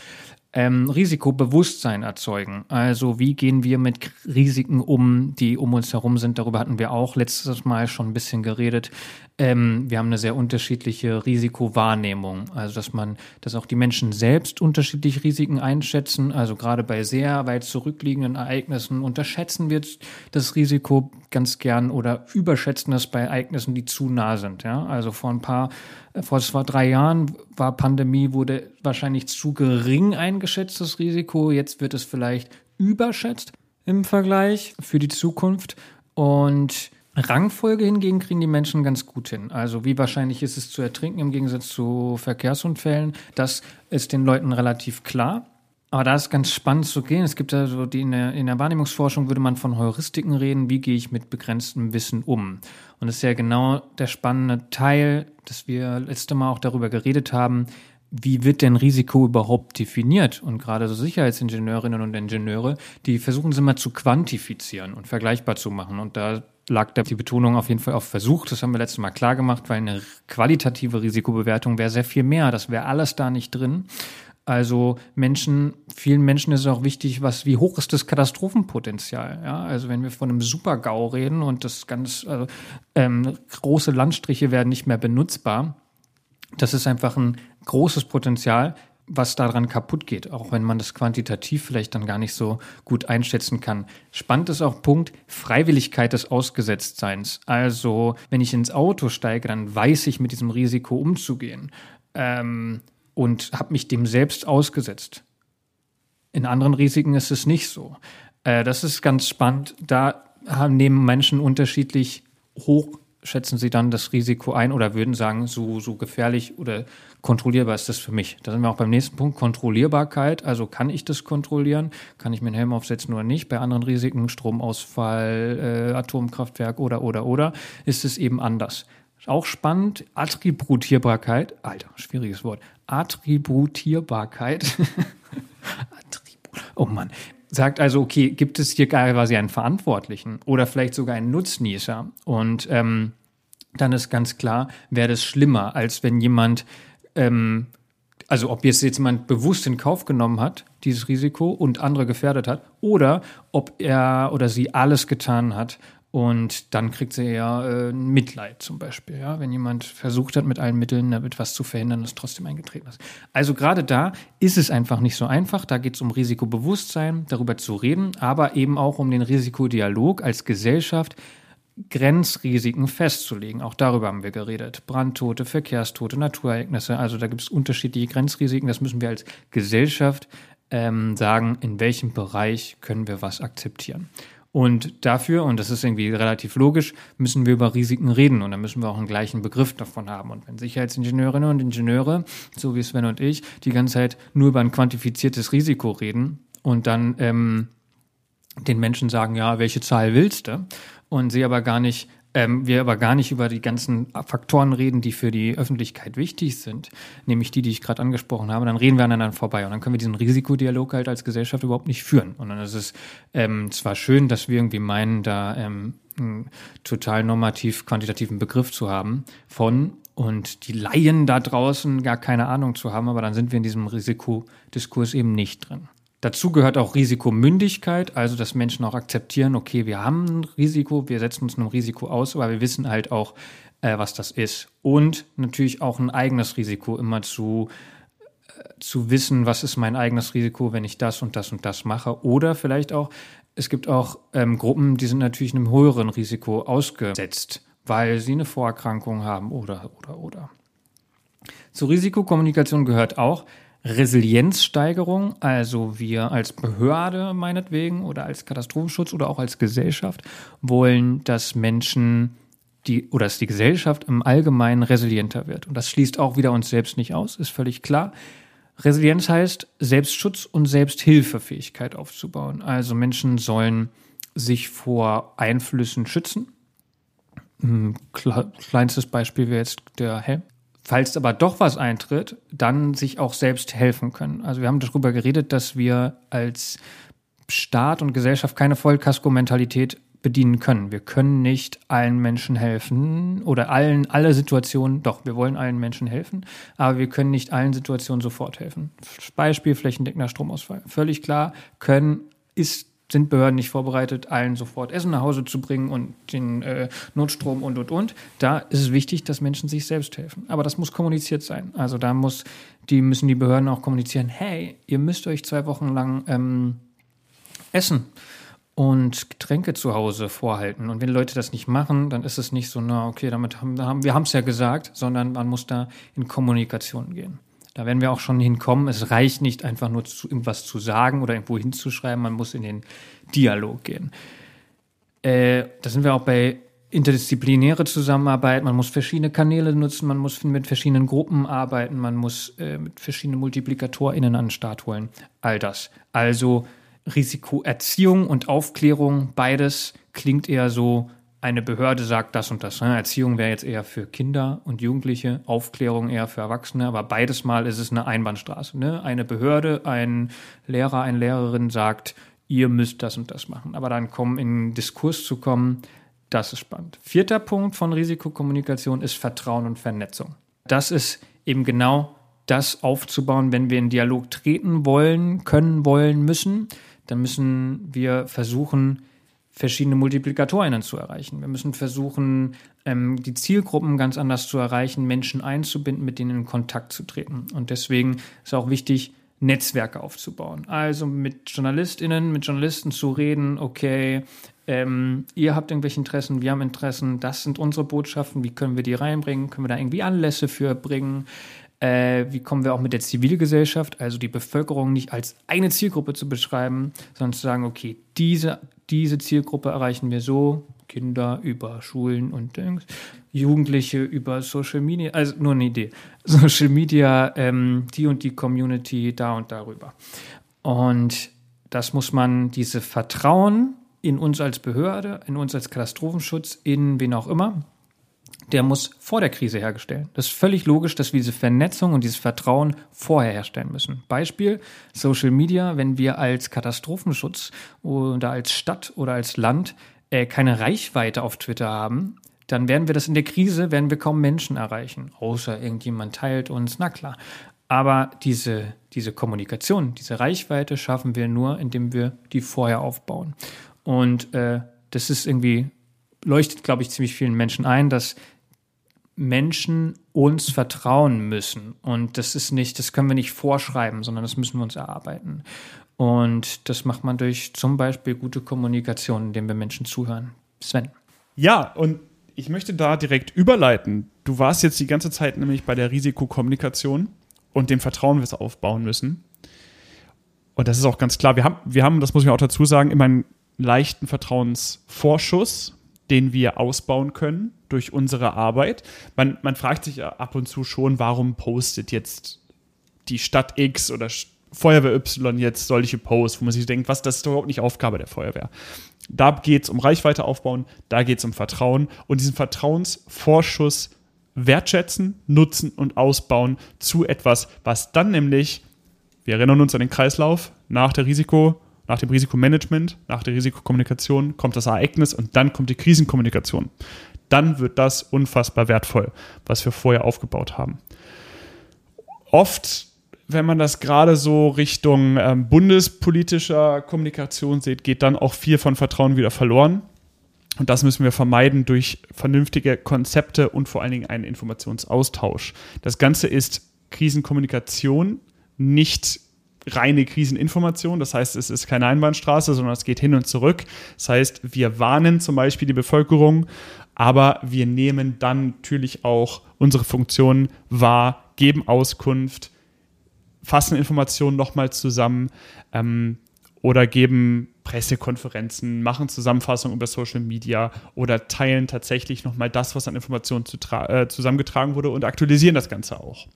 ähm, Risikobewusstsein erzeugen. Also wie gehen wir mit Risiken um, die um uns herum sind. Darüber hatten wir auch letztes Mal schon ein bisschen geredet. Ähm, wir haben eine sehr unterschiedliche Risikowahrnehmung. Also dass man, dass auch die Menschen selbst unterschiedlich Risiken einschätzen. Also gerade bei sehr weit zurückliegenden Ereignissen unterschätzen wir das Risiko ganz gern oder überschätzen das bei Ereignissen, die zu nah sind. Ja? Also vor ein paar, vor vor drei Jahren war Pandemie, wurde wahrscheinlich zu gering eingeschätzt, das Risiko. Jetzt wird es vielleicht überschätzt im Vergleich für die Zukunft. Und Rangfolge hingegen kriegen die Menschen ganz gut hin. Also wie wahrscheinlich ist es zu ertrinken im Gegensatz zu Verkehrsunfällen, das ist den Leuten relativ klar. Aber da ist ganz spannend zu gehen. Es gibt also die in der, in der Wahrnehmungsforschung würde man von Heuristiken reden. Wie gehe ich mit begrenztem Wissen um? Und das ist ja genau der spannende Teil, dass wir letzte Mal auch darüber geredet haben. Wie wird denn Risiko überhaupt definiert? Und gerade so Sicherheitsingenieurinnen und Ingenieure, die versuchen es immer zu quantifizieren und vergleichbar zu machen. Und da lag da die Betonung auf jeden Fall auf Versuch. Das haben wir letztes Mal klar gemacht, weil eine qualitative Risikobewertung wäre sehr viel mehr. Das wäre alles da nicht drin. Also Menschen, vielen Menschen ist auch wichtig, was, wie hoch ist das Katastrophenpotenzial? Ja, also wenn wir von einem Super-GAU reden und das ganz, also, ähm, große Landstriche werden nicht mehr benutzbar. Das ist einfach ein großes Potenzial, was daran kaputt geht, auch wenn man das quantitativ vielleicht dann gar nicht so gut einschätzen kann. Spannend ist auch Punkt Freiwilligkeit des Ausgesetztseins. Also, wenn ich ins Auto steige, dann weiß ich mit diesem Risiko umzugehen. Ähm, und habe mich dem selbst ausgesetzt. In anderen Risiken ist es nicht so. Äh, das ist ganz spannend. Da nehmen Menschen unterschiedlich hoch, schätzen sie dann das Risiko ein oder würden sagen, so, so gefährlich oder kontrollierbar ist das für mich. Da sind wir auch beim nächsten Punkt, Kontrollierbarkeit. Also kann ich das kontrollieren? Kann ich mir einen Helm aufsetzen oder nicht? Bei anderen Risiken, Stromausfall, äh, Atomkraftwerk oder, oder, oder, ist es eben anders. Auch spannend, Attributierbarkeit, Alter, schwieriges Wort. Attributierbarkeit. Attribut, <laughs> oh Mann. Sagt also, okay, gibt es hier quasi einen Verantwortlichen oder vielleicht sogar einen Nutznießer? Und ähm, dann ist ganz klar, wäre das schlimmer, als wenn jemand, ähm, also ob jetzt jemand bewusst in Kauf genommen hat, dieses Risiko und andere gefährdet hat, oder ob er oder sie alles getan hat, und dann kriegt sie ja äh, Mitleid zum Beispiel, ja, wenn jemand versucht hat, mit allen Mitteln damit was zu verhindern, das trotzdem eingetreten ist. Also gerade da ist es einfach nicht so einfach. Da geht es um Risikobewusstsein, darüber zu reden, aber eben auch um den Risikodialog als Gesellschaft Grenzrisiken festzulegen. Auch darüber haben wir geredet. Brandtote, Verkehrstote, Naturereignisse. Also da gibt es unterschiedliche Grenzrisiken. Das müssen wir als Gesellschaft ähm, sagen, in welchem Bereich können wir was akzeptieren. Und dafür, und das ist irgendwie relativ logisch, müssen wir über Risiken reden und dann müssen wir auch einen gleichen Begriff davon haben. Und wenn Sicherheitsingenieurinnen und Ingenieure, so wie Sven und ich, die ganze Zeit nur über ein quantifiziertes Risiko reden und dann ähm, den Menschen sagen, ja, welche Zahl willst du? Und sie aber gar nicht ähm, wir aber gar nicht über die ganzen Faktoren reden, die für die Öffentlichkeit wichtig sind, nämlich die, die ich gerade angesprochen habe, dann reden wir aneinander vorbei und dann können wir diesen Risikodialog halt als Gesellschaft überhaupt nicht führen. Und dann ist es ähm, zwar schön, dass wir irgendwie meinen, da ähm, einen total normativ quantitativen Begriff zu haben von und die Laien da draußen gar keine Ahnung zu haben, aber dann sind wir in diesem Risikodiskurs eben nicht drin. Dazu gehört auch Risikomündigkeit, also dass Menschen auch akzeptieren, okay, wir haben ein Risiko, wir setzen uns einem Risiko aus, aber wir wissen halt auch, äh, was das ist. Und natürlich auch ein eigenes Risiko immer zu, äh, zu wissen, was ist mein eigenes Risiko, wenn ich das und das und das mache. Oder vielleicht auch, es gibt auch ähm, Gruppen, die sind natürlich einem höheren Risiko ausgesetzt, weil sie eine Vorerkrankung haben oder, oder, oder. Zur Risikokommunikation gehört auch, Resilienzsteigerung, also wir als Behörde meinetwegen oder als Katastrophenschutz oder auch als Gesellschaft wollen, dass Menschen die oder dass die Gesellschaft im Allgemeinen resilienter wird. Und das schließt auch wieder uns selbst nicht aus, ist völlig klar. Resilienz heißt Selbstschutz und Selbsthilfefähigkeit aufzubauen. Also Menschen sollen sich vor Einflüssen schützen. Ein kleinstes Beispiel wäre jetzt der Helm. Falls aber doch was eintritt, dann sich auch selbst helfen können. Also wir haben darüber geredet, dass wir als Staat und Gesellschaft keine Vollkasko-Mentalität bedienen können. Wir können nicht allen Menschen helfen oder allen, alle Situationen, doch, wir wollen allen Menschen helfen, aber wir können nicht allen Situationen sofort helfen. Beispiel flächendeckender Stromausfall. Völlig klar, können ist sind Behörden nicht vorbereitet, allen sofort Essen nach Hause zu bringen und den äh, Notstrom und, und, und. Da ist es wichtig, dass Menschen sich selbst helfen. Aber das muss kommuniziert sein. Also da muss, die müssen die Behörden auch kommunizieren, hey, ihr müsst euch zwei Wochen lang ähm, Essen und Getränke zu Hause vorhalten. Und wenn Leute das nicht machen, dann ist es nicht so, na okay, damit haben, haben wir haben es ja gesagt, sondern man muss da in Kommunikation gehen. Da werden wir auch schon hinkommen. Es reicht nicht einfach nur zu, irgendwas zu sagen oder irgendwo hinzuschreiben, man muss in den Dialog gehen. Äh, da sind wir auch bei interdisziplinäre Zusammenarbeit, man muss verschiedene Kanäle nutzen, man muss mit verschiedenen Gruppen arbeiten, man muss äh, mit verschiedenen MultiplikatorInnen an den Start holen. All das. Also Risikoerziehung und Aufklärung, beides klingt eher so, eine Behörde sagt das und das. Ne? Erziehung wäre jetzt eher für Kinder und Jugendliche, Aufklärung eher für Erwachsene, aber beides Mal ist es eine Einbahnstraße. Ne? Eine Behörde, ein Lehrer, eine Lehrerin sagt, ihr müsst das und das machen. Aber dann kommen in Diskurs zu kommen, das ist spannend. Vierter Punkt von Risikokommunikation ist Vertrauen und Vernetzung. Das ist eben genau das aufzubauen, wenn wir in Dialog treten wollen, können, wollen, müssen dann müssen wir versuchen, verschiedene Multiplikatorinnen zu erreichen. Wir müssen versuchen, ähm, die Zielgruppen ganz anders zu erreichen, Menschen einzubinden, mit denen in Kontakt zu treten. Und deswegen ist auch wichtig, Netzwerke aufzubauen. Also mit JournalistInnen, mit Journalisten zu reden, okay, ähm, ihr habt irgendwelche Interessen, wir haben Interessen, das sind unsere Botschaften, wie können wir die reinbringen, können wir da irgendwie Anlässe für bringen, äh, wie kommen wir auch mit der Zivilgesellschaft, also die Bevölkerung nicht als eine Zielgruppe zu beschreiben, sondern zu sagen, okay, diese, diese Zielgruppe erreichen wir so, Kinder über Schulen und Dings, Jugendliche über Social Media, also nur eine Idee, <laughs> Social Media, ähm, die und die Community da und darüber. Und das muss man, diese Vertrauen in uns als Behörde, in uns als Katastrophenschutz, in wen auch immer, der muss vor der Krise hergestellt. Das ist völlig logisch, dass wir diese Vernetzung und dieses Vertrauen vorher herstellen müssen. Beispiel Social Media, wenn wir als Katastrophenschutz oder als Stadt oder als Land äh, keine Reichweite auf Twitter haben, dann werden wir das in der Krise, werden wir kaum Menschen erreichen, außer irgendjemand teilt uns, na klar. Aber diese, diese Kommunikation, diese Reichweite schaffen wir nur, indem wir die vorher aufbauen. Und äh, das ist irgendwie, leuchtet, glaube ich, ziemlich vielen Menschen ein, dass Menschen uns vertrauen müssen. Und das ist nicht, das können wir nicht vorschreiben, sondern das müssen wir uns erarbeiten. Und das macht man durch zum Beispiel gute Kommunikation, indem wir Menschen zuhören. Sven. Ja, und ich möchte da direkt überleiten. Du warst jetzt die ganze Zeit nämlich bei der Risikokommunikation und dem Vertrauen, wir es aufbauen müssen. Und das ist auch ganz klar. Wir haben, wir haben, das muss ich auch dazu sagen, immer einen leichten Vertrauensvorschuss den wir ausbauen können durch unsere Arbeit. Man, man fragt sich ab und zu schon, warum postet jetzt die Stadt X oder Feuerwehr Y jetzt solche Posts, wo man sich denkt, was, das ist überhaupt nicht Aufgabe der Feuerwehr. Da geht es um Reichweite aufbauen, da geht es um Vertrauen und diesen Vertrauensvorschuss wertschätzen, nutzen und ausbauen zu etwas, was dann nämlich, wir erinnern uns an den Kreislauf, nach der Risiko, nach dem Risikomanagement, nach der Risikokommunikation kommt das Ereignis und dann kommt die Krisenkommunikation. Dann wird das unfassbar wertvoll, was wir vorher aufgebaut haben. Oft, wenn man das gerade so Richtung ähm, bundespolitischer Kommunikation sieht, geht dann auch viel von Vertrauen wieder verloren. Und das müssen wir vermeiden durch vernünftige Konzepte und vor allen Dingen einen Informationsaustausch. Das Ganze ist Krisenkommunikation, nicht reine Kriseninformation. Das heißt, es ist keine Einbahnstraße, sondern es geht hin und zurück. Das heißt, wir warnen zum Beispiel die Bevölkerung, aber wir nehmen dann natürlich auch unsere Funktionen wahr, geben Auskunft, fassen Informationen nochmal zusammen ähm, oder geben Pressekonferenzen, machen Zusammenfassungen über Social Media oder teilen tatsächlich nochmal das, was an Informationen zu äh, zusammengetragen wurde und aktualisieren das Ganze auch.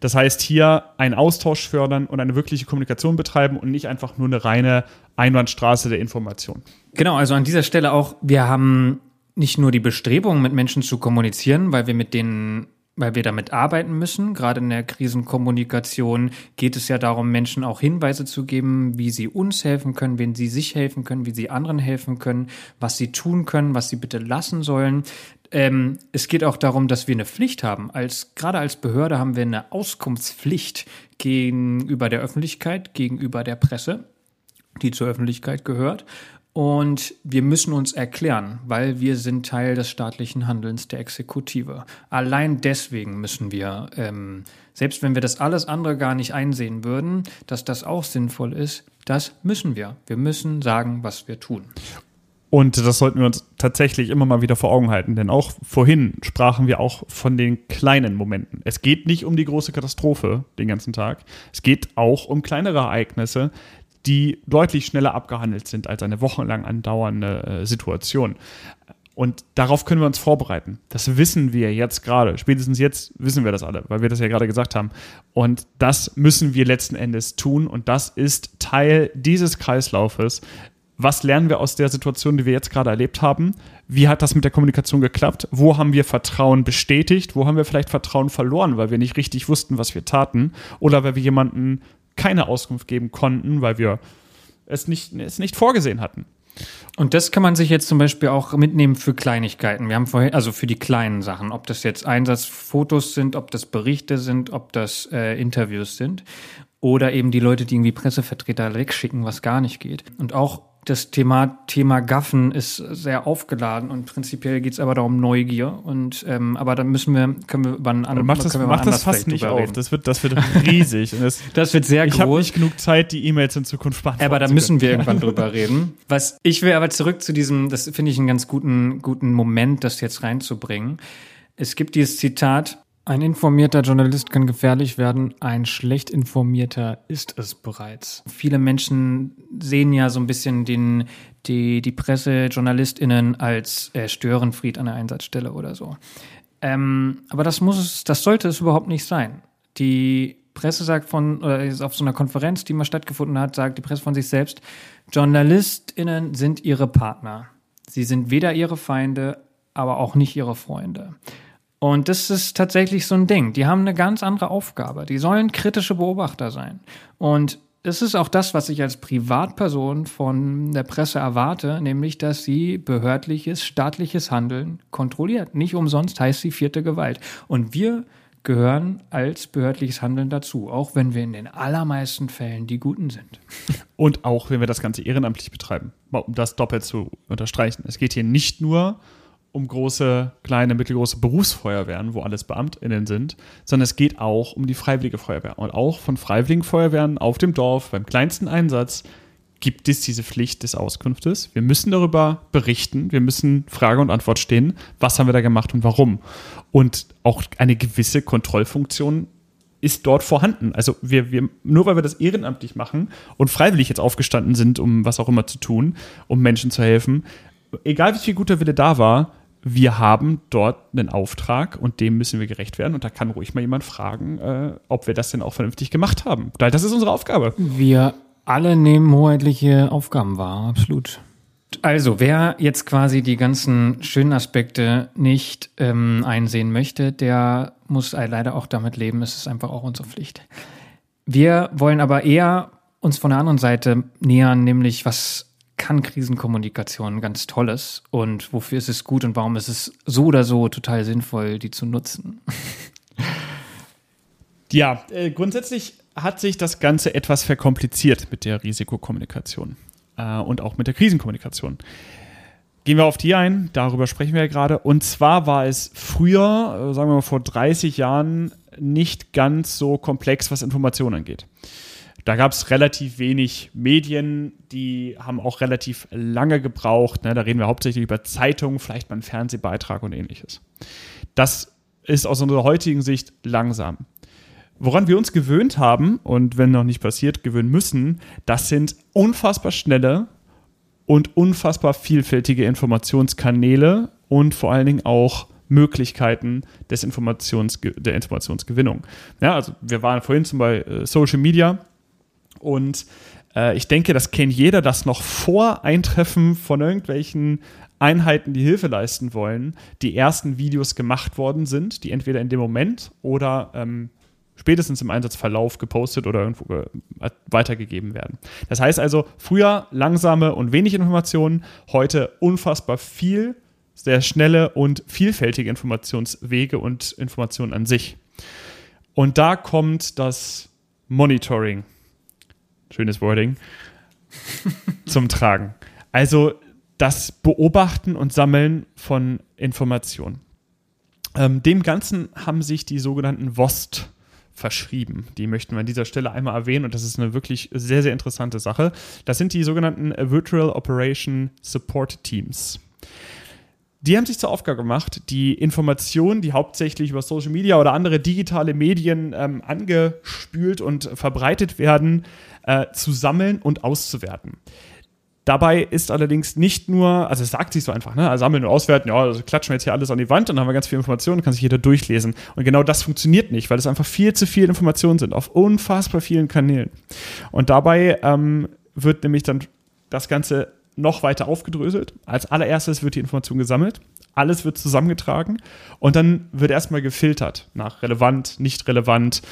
Das heißt, hier einen Austausch fördern und eine wirkliche Kommunikation betreiben und nicht einfach nur eine reine Einbahnstraße der Information. Genau, also an dieser Stelle auch, wir haben nicht nur die Bestrebung, mit Menschen zu kommunizieren, weil wir mit denen weil wir damit arbeiten müssen. Gerade in der Krisenkommunikation geht es ja darum, Menschen auch Hinweise zu geben, wie sie uns helfen können, wen sie sich helfen können, wie sie anderen helfen können, was sie tun können, was sie bitte lassen sollen. Ähm, es geht auch darum, dass wir eine Pflicht haben. Als, gerade als Behörde haben wir eine Auskunftspflicht gegenüber der Öffentlichkeit, gegenüber der Presse, die zur Öffentlichkeit gehört. Und wir müssen uns erklären, weil wir sind Teil des staatlichen Handelns der Exekutive. Allein deswegen müssen wir, ähm, selbst wenn wir das alles andere gar nicht einsehen würden, dass das auch sinnvoll ist, Das müssen wir. Wir müssen sagen, was wir tun. Und das sollten wir uns tatsächlich immer mal wieder vor Augen halten, denn auch vorhin sprachen wir auch von den kleinen Momenten. Es geht nicht um die große Katastrophe den ganzen Tag. Es geht auch um kleinere Ereignisse, die deutlich schneller abgehandelt sind als eine wochenlang andauernde äh, Situation. Und darauf können wir uns vorbereiten. Das wissen wir jetzt gerade. Spätestens jetzt wissen wir das alle, weil wir das ja gerade gesagt haben. Und das müssen wir letzten Endes tun. Und das ist Teil dieses Kreislaufes. Was lernen wir aus der Situation, die wir jetzt gerade erlebt haben? Wie hat das mit der Kommunikation geklappt? Wo haben wir Vertrauen bestätigt? Wo haben wir vielleicht Vertrauen verloren, weil wir nicht richtig wussten, was wir taten? Oder weil wir jemanden keine Auskunft geben konnten, weil wir es nicht, es nicht vorgesehen hatten. Und das kann man sich jetzt zum Beispiel auch mitnehmen für Kleinigkeiten. Wir haben vorhin, also für die kleinen Sachen, ob das jetzt Einsatzfotos sind, ob das Berichte sind, ob das äh, Interviews sind oder eben die Leute, die irgendwie Pressevertreter wegschicken, was gar nicht geht. Und auch das Thema, Thema Gaffen ist sehr aufgeladen und prinzipiell geht es aber darum Neugier. Und ähm, aber da müssen wir, können wir über einen anderen Mach das, mach das fast nicht auf. Das wird, das wird <laughs> riesig. das, <laughs> das, wird sehr ich groß. Ich habe nicht genug Zeit, die E-Mails in Zukunft beantworten Aber da müssen wir <laughs> irgendwann drüber reden. Was ich will aber zurück zu diesem, das finde ich einen ganz guten, guten Moment, das jetzt reinzubringen. Es gibt dieses Zitat, ein informierter Journalist kann gefährlich werden, ein schlecht informierter ist es bereits. Viele Menschen sehen ja so ein bisschen den, die, die Presse, JournalistInnen als äh, Störenfried an der Einsatzstelle oder so. Ähm, aber das muss es, das sollte es überhaupt nicht sein. Die Presse sagt von, oder auf so einer Konferenz, die mal stattgefunden hat, sagt die Presse von sich selbst, JournalistInnen sind ihre Partner. Sie sind weder ihre Feinde, aber auch nicht ihre Freunde. Und das ist tatsächlich so ein Ding. Die haben eine ganz andere Aufgabe. Die sollen kritische Beobachter sein. Und es ist auch das, was ich als Privatperson von der Presse erwarte, nämlich, dass sie behördliches, staatliches Handeln kontrolliert. Nicht umsonst heißt sie vierte Gewalt. Und wir gehören als behördliches Handeln dazu, auch wenn wir in den allermeisten Fällen die Guten sind. <laughs> Und auch wenn wir das Ganze ehrenamtlich betreiben, um das doppelt zu unterstreichen. Es geht hier nicht nur um große, kleine, mittelgroße Berufsfeuerwehren, wo alles BeamtInnen sind, sondern es geht auch um die Freiwillige Feuerwehr. Und auch von Freiwilligen Feuerwehren auf dem Dorf beim kleinsten Einsatz gibt es diese Pflicht des Auskunftes. Wir müssen darüber berichten, wir müssen Frage und Antwort stehen, was haben wir da gemacht und warum. Und auch eine gewisse Kontrollfunktion ist dort vorhanden. Also wir, wir, nur weil wir das ehrenamtlich machen und freiwillig jetzt aufgestanden sind, um was auch immer zu tun, um Menschen zu helfen, egal wie viel guter Wille da war, wir haben dort einen Auftrag und dem müssen wir gerecht werden. Und da kann ruhig mal jemand fragen, äh, ob wir das denn auch vernünftig gemacht haben. Weil das ist unsere Aufgabe. Wir alle nehmen hoheitliche Aufgaben wahr, absolut. Also, wer jetzt quasi die ganzen schönen Aspekte nicht ähm, einsehen möchte, der muss leider auch damit leben. Es ist einfach auch unsere Pflicht. Wir wollen aber eher uns von der anderen Seite nähern, nämlich was kann Krisenkommunikation ganz Tolles und wofür ist es gut und warum ist es so oder so total sinnvoll, die zu nutzen? <laughs> Ja, äh, grundsätzlich hat sich das Ganze etwas verkompliziert mit der Risikokommunikation äh, und auch mit der Krisenkommunikation. Gehen wir auf die ein, darüber sprechen wir ja gerade. Und zwar war es früher, äh, sagen wir mal vor 30 Jahren, nicht ganz so komplex, was Informationen angeht. Da gab es relativ wenig Medien, die haben auch relativ lange gebraucht. Ne? Da reden wir hauptsächlich über Zeitungen, vielleicht mal einen Fernsehbeitrag und ähnliches. Das ist aus unserer heutigen Sicht langsam. Woran wir uns gewöhnt haben und wenn noch nicht passiert, gewöhnen müssen, das sind unfassbar schnelle und unfassbar vielfältige Informationskanäle und vor allen Dingen auch Möglichkeiten des Informations, der Informationsgewinnung. Ja, also wir waren vorhin zum Beispiel äh, Social Media, und äh, ich denke, das kennt jeder, dass noch vor Eintreffen von irgendwelchen Einheiten, die Hilfe leisten wollen, die ersten Videos gemacht worden sind, die entweder in dem Moment oder ähm, spätestens im Einsatzverlauf gepostet oder irgendwo äh, weitergegeben werden. Das heißt also, früher langsame und wenig Informationen, heute unfassbar viel, sehr schnelle und vielfältige Informationswege und Informationen an sich. Und da kommt das Monitoring schönes Wording, zum Tragen. Also das Beobachten und Sammeln von Informationen. Ähm, dem Ganzen haben sich die sogenannten WOST verschrieben. Die möchten wir an dieser Stelle einmal erwähnen und das ist eine wirklich sehr, sehr interessante Sache. Das sind die sogenannten Virtual Operation Support Teams. Die haben sich zur Aufgabe gemacht, die Informationen, die hauptsächlich über Social Media oder andere digitale Medien ähm, angespült und verbreitet werden, äh, zu sammeln und auszuwerten. Dabei ist allerdings nicht nur, also es sagt sich so einfach, ne, also sammeln und auswerten, ja, also klatschen wir jetzt hier alles an die Wand und dann haben wir ganz viel Informationen, kann sich jeder durchlesen. Und genau das funktioniert nicht, weil es einfach viel zu viel Informationen sind auf unfassbar vielen Kanälen. Und dabei ähm, wird nämlich dann das Ganze noch weiter aufgedröselt. Als allererstes wird die Information gesammelt, alles wird zusammengetragen und dann wird erstmal gefiltert nach relevant, nicht relevant,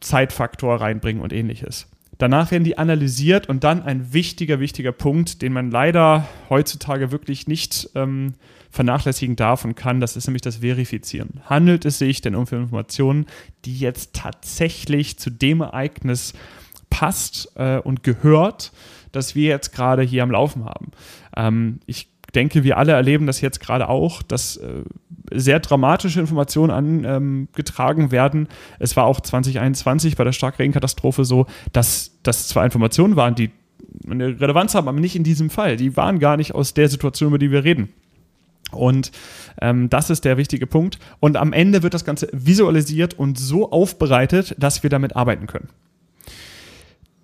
Zeitfaktor reinbringen und ähnliches. Danach werden die analysiert und dann ein wichtiger, wichtiger Punkt, den man leider heutzutage wirklich nicht ähm, vernachlässigen darf und kann, das ist nämlich das Verifizieren. Handelt es sich denn um Informationen, die jetzt tatsächlich zu dem Ereignis passt äh, und gehört, das wir jetzt gerade hier am Laufen haben? Ähm, ich denke, wir alle erleben das jetzt gerade auch, dass äh, sehr dramatische Informationen angetragen ähm, werden. Es war auch 2021 bei der Starkregenkatastrophe so, dass das zwar Informationen waren, die eine Relevanz haben, aber nicht in diesem Fall. Die waren gar nicht aus der Situation, über die wir reden. Und ähm, das ist der wichtige Punkt. Und am Ende wird das Ganze visualisiert und so aufbereitet, dass wir damit arbeiten können.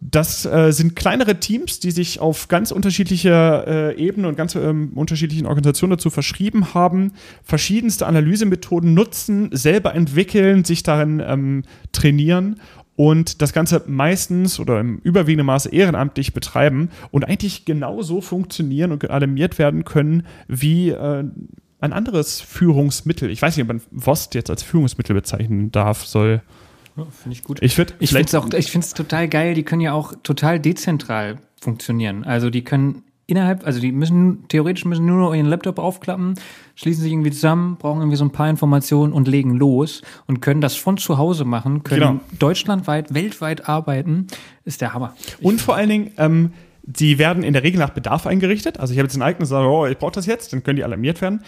Das äh, sind kleinere Teams, die sich auf ganz unterschiedliche äh, Ebenen und ganz ähm, unterschiedlichen Organisationen dazu verschrieben haben, verschiedenste Analysemethoden nutzen, selber entwickeln, sich darin ähm, trainieren und das Ganze meistens oder im überwiegenden Maße ehrenamtlich betreiben und eigentlich genauso funktionieren und alarmiert werden können wie äh, ein anderes Führungsmittel. Ich weiß nicht, ob man WOST jetzt als Führungsmittel bezeichnen darf, soll. Ja, finde ich gut. Ich, würd, ich finde es auch, ich finde es total geil. Die können ja auch total dezentral funktionieren. Also die können innerhalb, also die müssen theoretisch müssen nur noch ihren Laptop aufklappen, schließen sich irgendwie zusammen, brauchen irgendwie so ein paar Informationen und legen los und können das von zu Hause machen, können genau. deutschlandweit, weltweit arbeiten. Ist der Hammer. Und vor allen Dingen, ähm, die werden in der Regel nach Bedarf eingerichtet. Also ich habe jetzt ein Ereignis, oh, ich brauche das jetzt, dann können die alarmiert werden.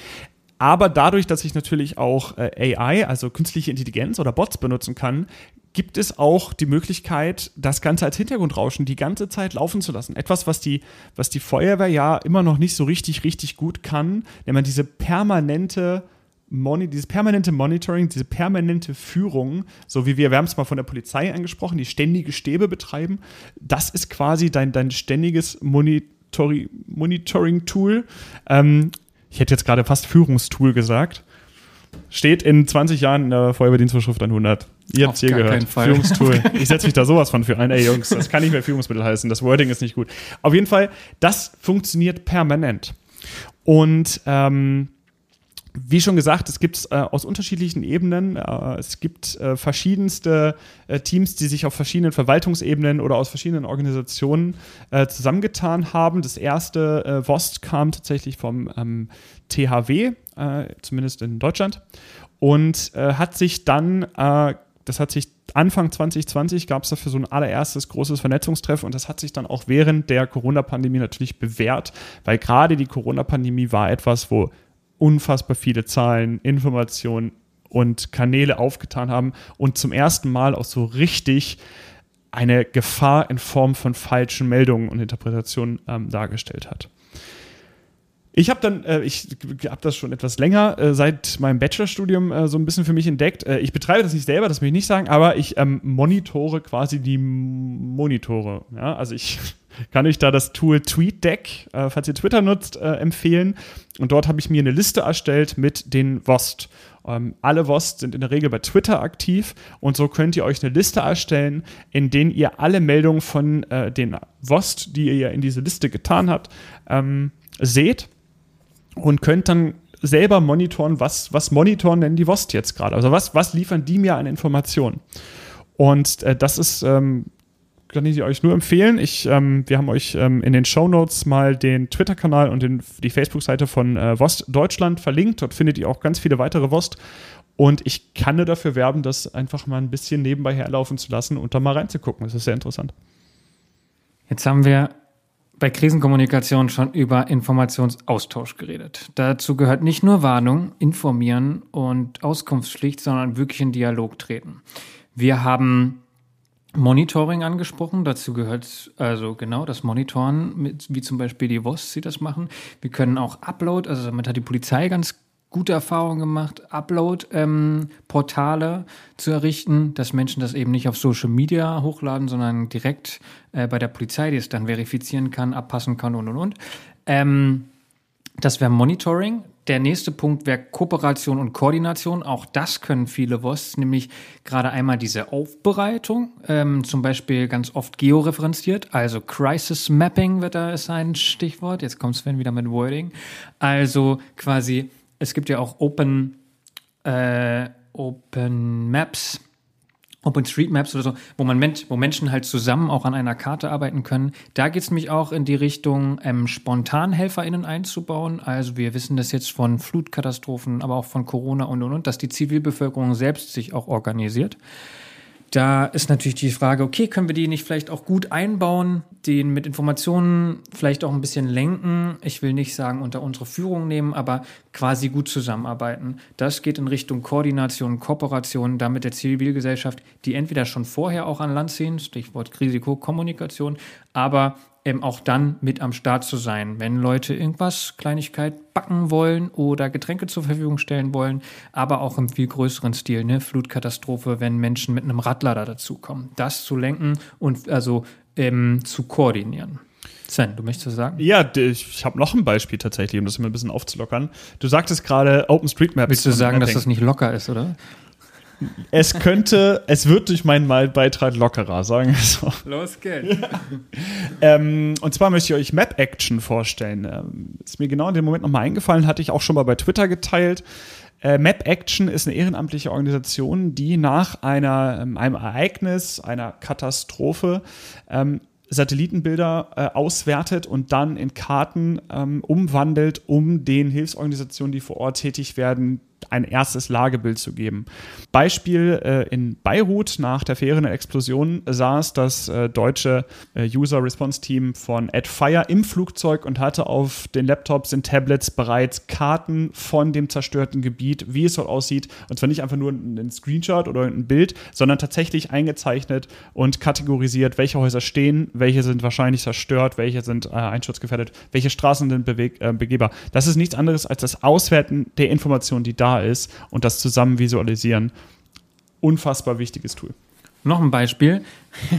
Aber dadurch, dass ich natürlich auch äh, AI, also künstliche Intelligenz oder Bots benutzen kann, gibt es auch die Möglichkeit, das Ganze als Hintergrundrauschen die ganze Zeit laufen zu lassen. Etwas, was die, was die Feuerwehr ja immer noch nicht so richtig, richtig gut kann, wenn man diese permanente Moni dieses permanente Monitoring, diese permanente Führung, so wie wir, wir haben es mal von der Polizei angesprochen, die ständige Stäbe betreiben, das ist quasi dein, dein ständiges Monitoring-Tool. Ähm, ich hätte jetzt gerade fast Führungstool gesagt. Steht in 20 Jahren in der Feuerwehrdienstvorschrift 100. Ihr habt es hier gehört. Führungstool. <laughs> Ich setze mich da sowas von für ein. Ey, Jungs, das kann nicht mehr Führungsmittel heißen. Das Wording ist nicht gut. Auf jeden Fall, das funktioniert permanent. Und ähm, wie schon gesagt, es gibt äh, aus unterschiedlichen Ebenen, äh, es gibt äh, verschiedenste äh, Teams, die sich auf verschiedenen Verwaltungsebenen oder aus verschiedenen Organisationen äh, zusammengetan haben. Das erste äh, WOST kam tatsächlich vom ähm, THW, zumindest in Deutschland, und hat sich dann, das hat sich Anfang 2020 gab es dafür so ein allererstes großes Vernetzungstreffen und das hat sich dann auch während der Corona-Pandemie natürlich bewährt, weil gerade die Corona-Pandemie war etwas, wo unfassbar viele Zahlen, Informationen und Kanäle aufgetan haben und zum ersten Mal auch so richtig eine Gefahr in Form von falschen Meldungen und Interpretationen ähm, dargestellt hat. Ich habe dann, äh, ich habe das schon etwas länger äh, seit meinem Bachelorstudium äh, so ein bisschen für mich entdeckt. Äh, ich betreibe das nicht selber, das will ich nicht sagen, aber ich ähm, monitore quasi die Monitore. Ja? Also ich kann euch da das Tool TweetDeck, äh, falls ihr Twitter nutzt, äh, empfehlen. Und dort habe ich mir eine Liste erstellt mit den WOST. Ähm, alle WOST sind in der Regel bei Twitter aktiv und so könnt ihr euch eine Liste erstellen, in denen ihr alle Meldungen von äh, den WOST, die ihr in diese Liste getan habt, ähm, seht und könnt dann selber monitoren, was, was monitoren denn die WOST jetzt gerade? Also was, was liefern die mir an Informationen? Und äh, das ist ähm, kann ich euch nur empfehlen. Ich, ähm, wir haben euch ähm, in den Show Notes mal den Twitter-Kanal und den, die Facebook-Seite von äh, Wost Deutschland verlinkt. Dort findet ihr auch ganz viele weitere Wost. Und ich kann nur dafür werben, das einfach mal ein bisschen nebenbei herlaufen zu lassen und da mal reinzugucken. Das ist sehr interessant. Jetzt haben wir bei Krisenkommunikation schon über Informationsaustausch geredet. Dazu gehört nicht nur Warnung, Informieren und Auskunftspflicht, sondern wirklich in Dialog treten. Wir haben Monitoring angesprochen. Dazu gehört also genau das Monitoren, mit, wie zum Beispiel die WOS sie das machen. Wir können auch Upload, also damit hat die Polizei ganz gute Erfahrungen gemacht, Upload-Portale ähm, zu errichten, dass Menschen das eben nicht auf Social Media hochladen, sondern direkt äh, bei der Polizei, die es dann verifizieren kann, abpassen kann und und und. Ähm, das wäre Monitoring. Der nächste Punkt wäre Kooperation und Koordination. Auch das können viele WOS, nämlich gerade einmal diese Aufbereitung, ähm, zum Beispiel ganz oft georeferenziert, also Crisis Mapping wird da ist ein Stichwort. Jetzt kommt Sven wieder mit Wording. Also quasi, es gibt ja auch Open, äh, Open Maps OpenStreetMaps oder so, wo man wo Menschen halt zusammen auch an einer Karte arbeiten können. Da geht es nämlich auch in die Richtung, ähm, SpontanhelferInnen einzubauen. Also wir wissen das jetzt von Flutkatastrophen, aber auch von Corona und und und, dass die Zivilbevölkerung selbst sich auch organisiert. Da ist natürlich die Frage, okay, können wir die nicht vielleicht auch gut einbauen, den mit Informationen vielleicht auch ein bisschen lenken? Ich will nicht sagen unter unsere Führung nehmen, aber quasi gut zusammenarbeiten. Das geht in Richtung Koordination, Kooperation, damit der Zivilgesellschaft, die entweder schon vorher auch an Land ziehen, Stichwort Risikokommunikation, aber ähm, auch dann mit am Start zu sein, wenn Leute irgendwas, Kleinigkeit backen wollen oder Getränke zur Verfügung stellen wollen, aber auch im viel größeren Stil, ne, Flutkatastrophe, wenn Menschen mit einem Radlader dazukommen, das zu lenken und also ähm, zu koordinieren. Sven, du möchtest sagen? Ja, ich habe noch ein Beispiel tatsächlich, um das mal ein bisschen aufzulockern. Du sagtest gerade OpenStreetMap. Willst du sagen, dass das nicht locker ist, oder? Es könnte, es wird durch meinen Beitrag lockerer, sagen wir so. Los geht's. Ja. Ähm, und zwar möchte ich euch Map Action vorstellen. Ähm, ist mir genau in dem Moment nochmal eingefallen, hatte ich auch schon mal bei Twitter geteilt. Äh, Map Action ist eine ehrenamtliche Organisation, die nach einer, ähm, einem Ereignis, einer Katastrophe, ähm, Satellitenbilder äh, auswertet und dann in Karten ähm, umwandelt, um den Hilfsorganisationen, die vor Ort tätig werden, ein erstes Lagebild zu geben. Beispiel äh, in Beirut nach der Ferienexplosion saß das äh, deutsche äh, User Response Team von AdFire im Flugzeug und hatte auf den Laptops und Tablets bereits Karten von dem zerstörten Gebiet, wie es dort aussieht. Und zwar nicht einfach nur ein Screenshot oder ein Bild, sondern tatsächlich eingezeichnet und kategorisiert, welche Häuser stehen, welche sind wahrscheinlich zerstört, welche sind äh, einschutzgefährdet, welche Straßen sind äh, begehbar. Das ist nichts anderes als das Auswerten der Informationen, die da ist und das zusammen visualisieren. Unfassbar wichtiges Tool. Noch ein Beispiel.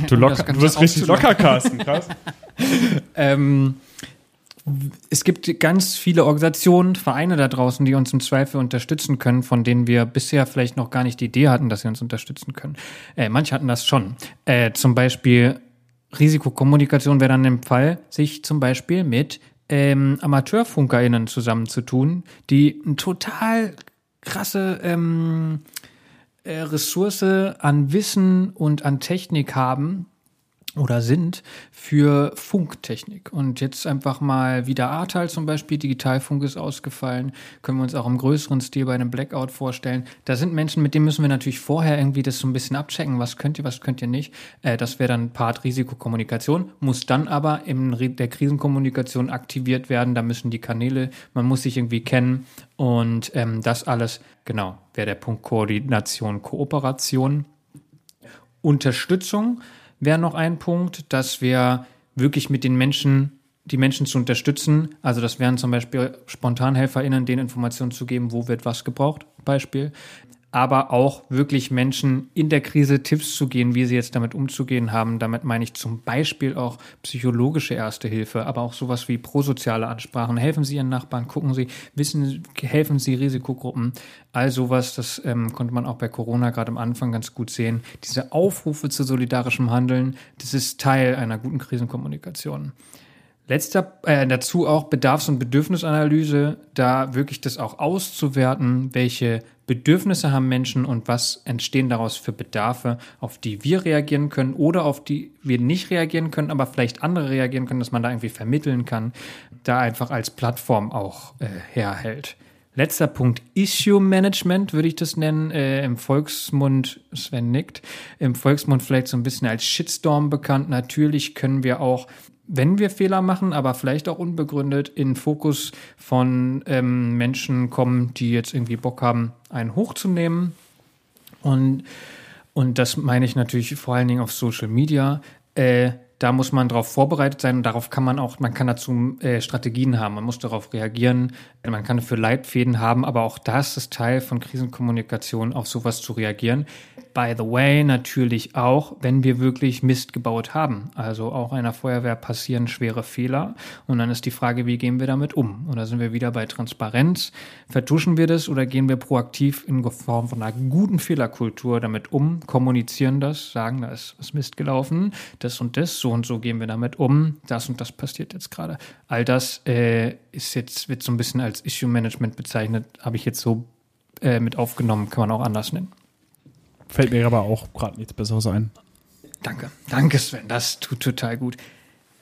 Du, <laughs> locker, du wirst richtig locker, Carsten, krass. <laughs> ähm, es gibt ganz viele Organisationen, Vereine da draußen, die uns im Zweifel unterstützen können, von denen wir bisher vielleicht noch gar nicht die Idee hatten, dass sie uns unterstützen können. Äh, manche hatten das schon. Äh, zum Beispiel Risikokommunikation wäre dann im Fall, sich zum Beispiel mit ähm, AmateurfunkerInnen zusammenzutun, die ein total krasse ähm, äh, Ressource an Wissen und an Technik haben, oder sind für Funktechnik. Und jetzt einfach mal wieder Ahrtal zum Beispiel, Digitalfunk ist ausgefallen, können wir uns auch im größeren Stil bei einem Blackout vorstellen. Da sind Menschen, mit denen müssen wir natürlich vorher irgendwie das so ein bisschen abchecken, was könnt ihr, was könnt ihr nicht. Äh, das wäre dann Part Risikokommunikation, muss dann aber in der Krisenkommunikation aktiviert werden. Da müssen die Kanäle, man muss sich irgendwie kennen und ähm, das alles, genau, wäre der Punkt Koordination, Kooperation. Unterstützung wäre noch ein Punkt, dass wir wirklich mit den Menschen, die Menschen zu unterstützen. Also das wären zum Beispiel SpontanhelferInnen, denen Informationen zu geben, wo wird was gebraucht, Beispiel aber auch wirklich Menschen in der Krise Tipps zu geben, wie sie jetzt damit umzugehen haben. Damit meine ich zum Beispiel auch psychologische Erste Hilfe, aber auch sowas wie prosoziale Ansprachen. Helfen Sie Ihren Nachbarn, gucken Sie, wissen, helfen Sie Risikogruppen. All sowas, das ähm, konnte man auch bei Corona gerade am Anfang ganz gut sehen. Diese Aufrufe zu solidarischem Handeln, das ist Teil einer guten Krisenkommunikation. Letzter, äh, dazu auch Bedarfs- und Bedürfnisanalyse, da wirklich das auch auszuwerten, welche Bedürfnisse haben Menschen und was entstehen daraus für Bedarfe, auf die wir reagieren können oder auf die wir nicht reagieren können, aber vielleicht andere reagieren können, dass man da irgendwie vermitteln kann, da einfach als Plattform auch äh, herhält. Letzter Punkt, Issue Management würde ich das nennen, äh, im Volksmund, Sven nickt, im Volksmund vielleicht so ein bisschen als Shitstorm bekannt. Natürlich können wir auch wenn wir Fehler machen, aber vielleicht auch unbegründet, in Fokus von ähm, Menschen kommen, die jetzt irgendwie Bock haben, einen hochzunehmen. Und Und das meine ich natürlich vor allen Dingen auf Social Media. Äh, da muss man darauf vorbereitet sein und darauf kann man auch, man kann dazu äh, Strategien haben, man muss darauf reagieren, man kann dafür Leitfäden haben, aber auch das ist Teil von Krisenkommunikation, auf sowas zu reagieren. By the way, natürlich auch, wenn wir wirklich Mist gebaut haben. Also auch einer Feuerwehr passieren schwere Fehler. Und dann ist die Frage, wie gehen wir damit um? Und da sind wir wieder bei Transparenz. Vertuschen wir das oder gehen wir proaktiv in Form von einer guten Fehlerkultur damit um, kommunizieren das, sagen, da ist was Mist gelaufen, das und das, so und so gehen wir damit um, das und das passiert jetzt gerade. All das äh, ist jetzt, wird so ein bisschen als Issue Management bezeichnet, habe ich jetzt so äh, mit aufgenommen, kann man auch anders nennen. Fällt mir aber auch gerade nichts Besseres ein. Danke. Danke, Sven. Das tut total gut.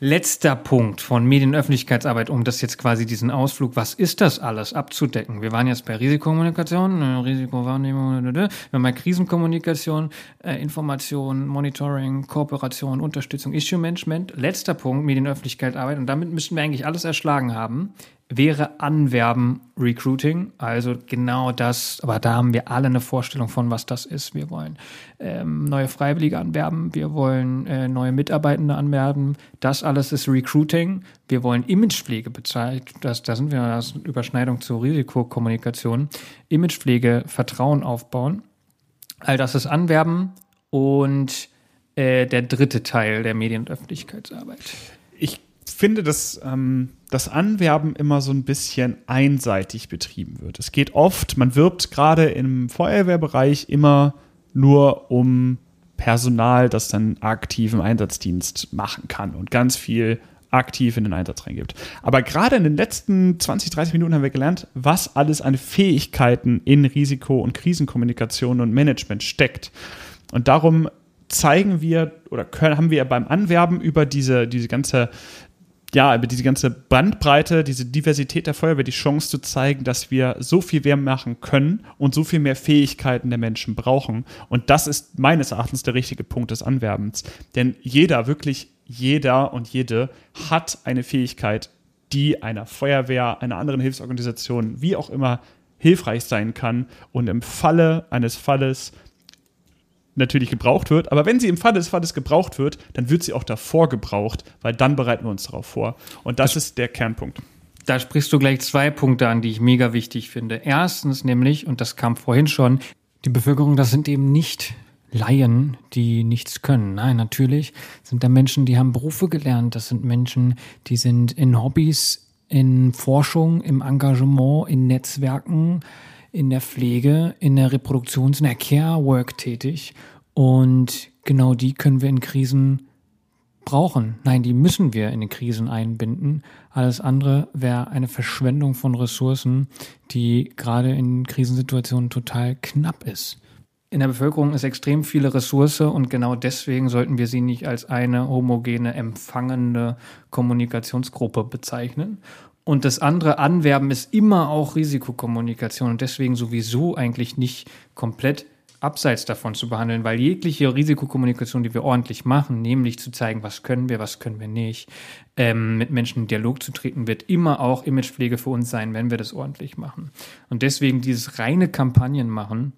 Letzter Punkt von Medienöffentlichkeitsarbeit, um das jetzt quasi diesen Ausflug, was ist das alles abzudecken? Wir waren jetzt bei Risikokommunikation, äh, Risikowahrnehmung, wir haben bei Krisenkommunikation, äh, Information, Monitoring, Kooperation, Unterstützung, Issue Management. Letzter Punkt, Medienöffentlichkeitsarbeit, und damit müssten wir eigentlich alles erschlagen haben wäre Anwerben Recruiting. Also genau das, aber da haben wir alle eine Vorstellung von, was das ist. Wir wollen ähm, neue Freiwillige anwerben, wir wollen äh, neue Mitarbeitende anwerben. Das alles ist Recruiting. Wir wollen Imagepflege bezahlen. Das, da sind wir das Überschneidung zur Risikokommunikation. Imagepflege, Vertrauen aufbauen. All das ist Anwerben und äh, der dritte Teil der Medien- und Öffentlichkeitsarbeit. Finde, dass ähm, das Anwerben immer so ein bisschen einseitig betrieben wird. Es geht oft, man wirbt gerade im Feuerwehrbereich immer nur um Personal, das dann aktiven Einsatzdienst machen kann und ganz viel aktiv in den Einsatz reingibt. Aber gerade in den letzten 20, 30 Minuten haben wir gelernt, was alles an Fähigkeiten in Risiko- und Krisenkommunikation und Management steckt. Und darum zeigen wir oder können, haben wir beim Anwerben über diese, diese ganze ja, über diese ganze Bandbreite, diese Diversität der Feuerwehr die Chance zu zeigen, dass wir so viel mehr machen können und so viel mehr Fähigkeiten der Menschen brauchen. Und das ist meines Erachtens der richtige Punkt des Anwerbens. Denn jeder, wirklich jeder und jede hat eine Fähigkeit, die einer Feuerwehr, einer anderen Hilfsorganisation, wie auch immer, hilfreich sein kann und im Falle eines Falles natürlich gebraucht wird. Aber wenn sie im Falle des Falles gebraucht wird, dann wird sie auch davor gebraucht, weil dann bereiten wir uns darauf vor. Und das, das ist der Kernpunkt. Da sprichst du gleich zwei Punkte an, die ich mega wichtig finde. Erstens nämlich, und das kam vorhin schon, die Bevölkerung, das sind eben nicht Laien, die nichts können. Nein, natürlich sind da Menschen, die haben Berufe gelernt. Das sind Menschen, die sind in Hobbys, in Forschung, im Engagement, in Netzwerken, in der Pflege, in der Reproduktions-, in der Care-Work tätig. Und genau die können wir in Krisen brauchen. Nein, die müssen wir in den Krisen einbinden. Alles andere wäre eine Verschwendung von Ressourcen, die gerade in Krisensituationen total knapp ist. In der Bevölkerung ist extrem viele Ressource und genau deswegen sollten wir sie nicht als eine homogene, empfangende Kommunikationsgruppe bezeichnen. Und das andere Anwerben ist immer auch Risikokommunikation und deswegen sowieso eigentlich nicht komplett abseits davon zu behandeln, weil jegliche Risikokommunikation, die wir ordentlich machen, nämlich zu zeigen, was können wir, was können wir nicht, ähm, mit Menschen in Dialog zu treten, wird immer auch Imagepflege für uns sein, wenn wir das ordentlich machen. Und deswegen dieses reine Kampagnen machen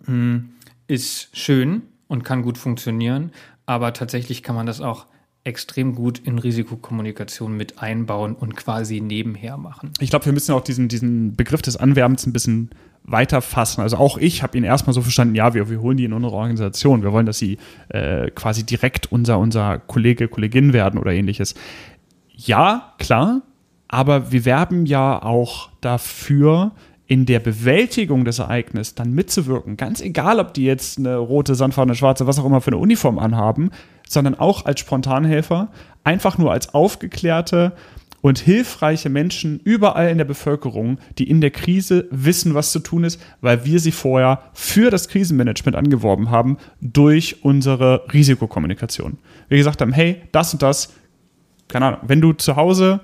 mh, hm, ist schön und kann gut funktionieren, aber tatsächlich kann man das auch extrem gut in Risikokommunikation mit einbauen und quasi nebenher machen. Ich glaube, wir müssen auch diesen, diesen Begriff des Anwerbens ein bisschen weiter fassen. Also auch ich habe ihn erstmal so verstanden, ja, wir, wir holen die in unsere Organisation. Wir wollen, dass sie äh, quasi direkt unser, unser Kollege, Kollegin werden oder ähnliches. Ja, klar, aber wir werben ja auch dafür, in der Bewältigung des Ereignisses dann mitzuwirken. Ganz egal, ob die jetzt eine rote, sandfarbene, schwarze, was auch immer für eine Uniform anhaben, sondern auch als Spontanhelfer, einfach nur als aufgeklärte und hilfreiche Menschen überall in der Bevölkerung, die in der Krise wissen, was zu tun ist, weil wir sie vorher für das Krisenmanagement angeworben haben durch unsere Risikokommunikation. Wir gesagt haben, hey, das und das, keine Ahnung, wenn du zu Hause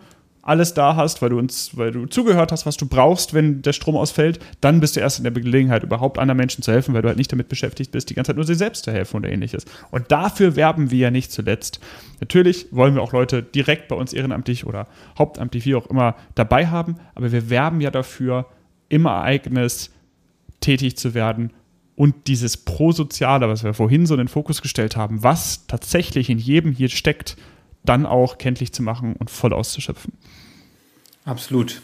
alles da hast, weil du uns, weil du zugehört hast, was du brauchst, wenn der Strom ausfällt, dann bist du erst in der Gelegenheit, überhaupt anderen Menschen zu helfen, weil du halt nicht damit beschäftigt bist, die ganze Zeit nur sich selbst zu helfen oder ähnliches. Und dafür werben wir ja nicht zuletzt. Natürlich wollen wir auch Leute direkt bei uns ehrenamtlich oder hauptamtlich, wie auch immer, dabei haben, aber wir werben ja dafür, im Ereignis tätig zu werden und dieses Prosoziale, was wir vorhin so in den Fokus gestellt haben, was tatsächlich in jedem hier steckt, dann auch kenntlich zu machen und voll auszuschöpfen. Absolut.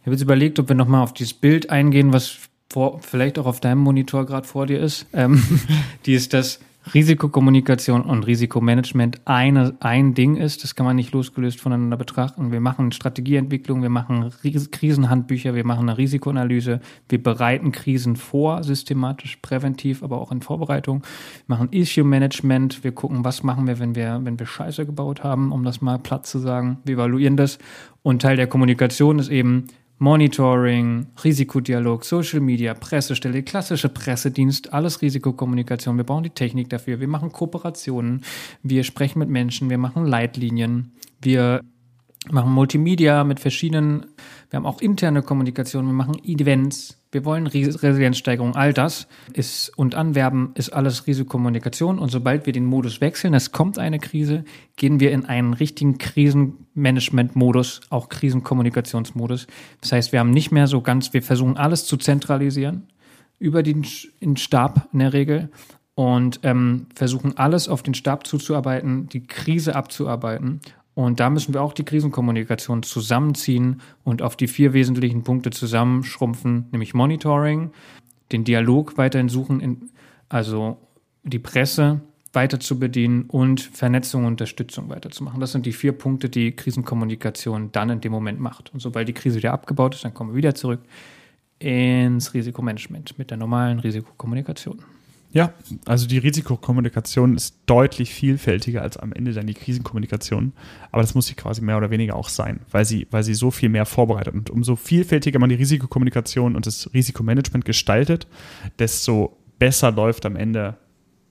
Ich habe jetzt überlegt, ob wir nochmal auf dieses Bild eingehen, was vor, vielleicht auch auf deinem Monitor gerade vor dir ist. Ähm, <laughs> die ist das Risikokommunikation und Risikomanagement eine, ein Ding ist. Das kann man nicht losgelöst voneinander betrachten. Wir machen Strategieentwicklung, wir machen Krisenhandbücher, wir machen eine Risikoanalyse, wir bereiten Krisen vor, systematisch, präventiv, aber auch in Vorbereitung. Wir machen Issue Management, wir gucken, was machen wir, wenn wir, wenn wir Scheiße gebaut haben, um das mal platt zu sagen. Wir evaluieren das. Und Teil der Kommunikation ist eben, Monitoring, Risikodialog, Social Media, Pressestelle, klassische Pressedienst, alles Risikokommunikation. Wir brauchen die Technik dafür. Wir machen Kooperationen. Wir sprechen mit Menschen. Wir machen Leitlinien. Wir machen Multimedia mit verschiedenen, wir haben auch interne Kommunikation. Wir machen Events. Wir wollen Resilienzsteigerung, all das ist und Anwerben ist alles Risikokommunikation. Und sobald wir den Modus wechseln, es kommt eine Krise, gehen wir in einen richtigen Krisenmanagement-Modus, auch Krisenkommunikationsmodus. Das heißt, wir haben nicht mehr so ganz, wir versuchen alles zu zentralisieren über den, den Stab in der Regel und ähm, versuchen alles auf den Stab zuzuarbeiten, die Krise abzuarbeiten und da müssen wir auch die Krisenkommunikation zusammenziehen und auf die vier wesentlichen Punkte zusammenschrumpfen, nämlich Monitoring, den Dialog weiterhin suchen, also die Presse weiter zu bedienen und Vernetzung und Unterstützung weiterzumachen. Das sind die vier Punkte, die Krisenkommunikation dann in dem Moment macht. Und sobald die Krise wieder abgebaut ist, dann kommen wir wieder zurück ins Risikomanagement mit der normalen Risikokommunikation. Ja, also die Risikokommunikation ist deutlich vielfältiger als am Ende dann die Krisenkommunikation. Aber das muss sie quasi mehr oder weniger auch sein, weil sie, weil sie so viel mehr vorbereitet. Und umso vielfältiger man die Risikokommunikation und das Risikomanagement gestaltet, desto besser läuft am Ende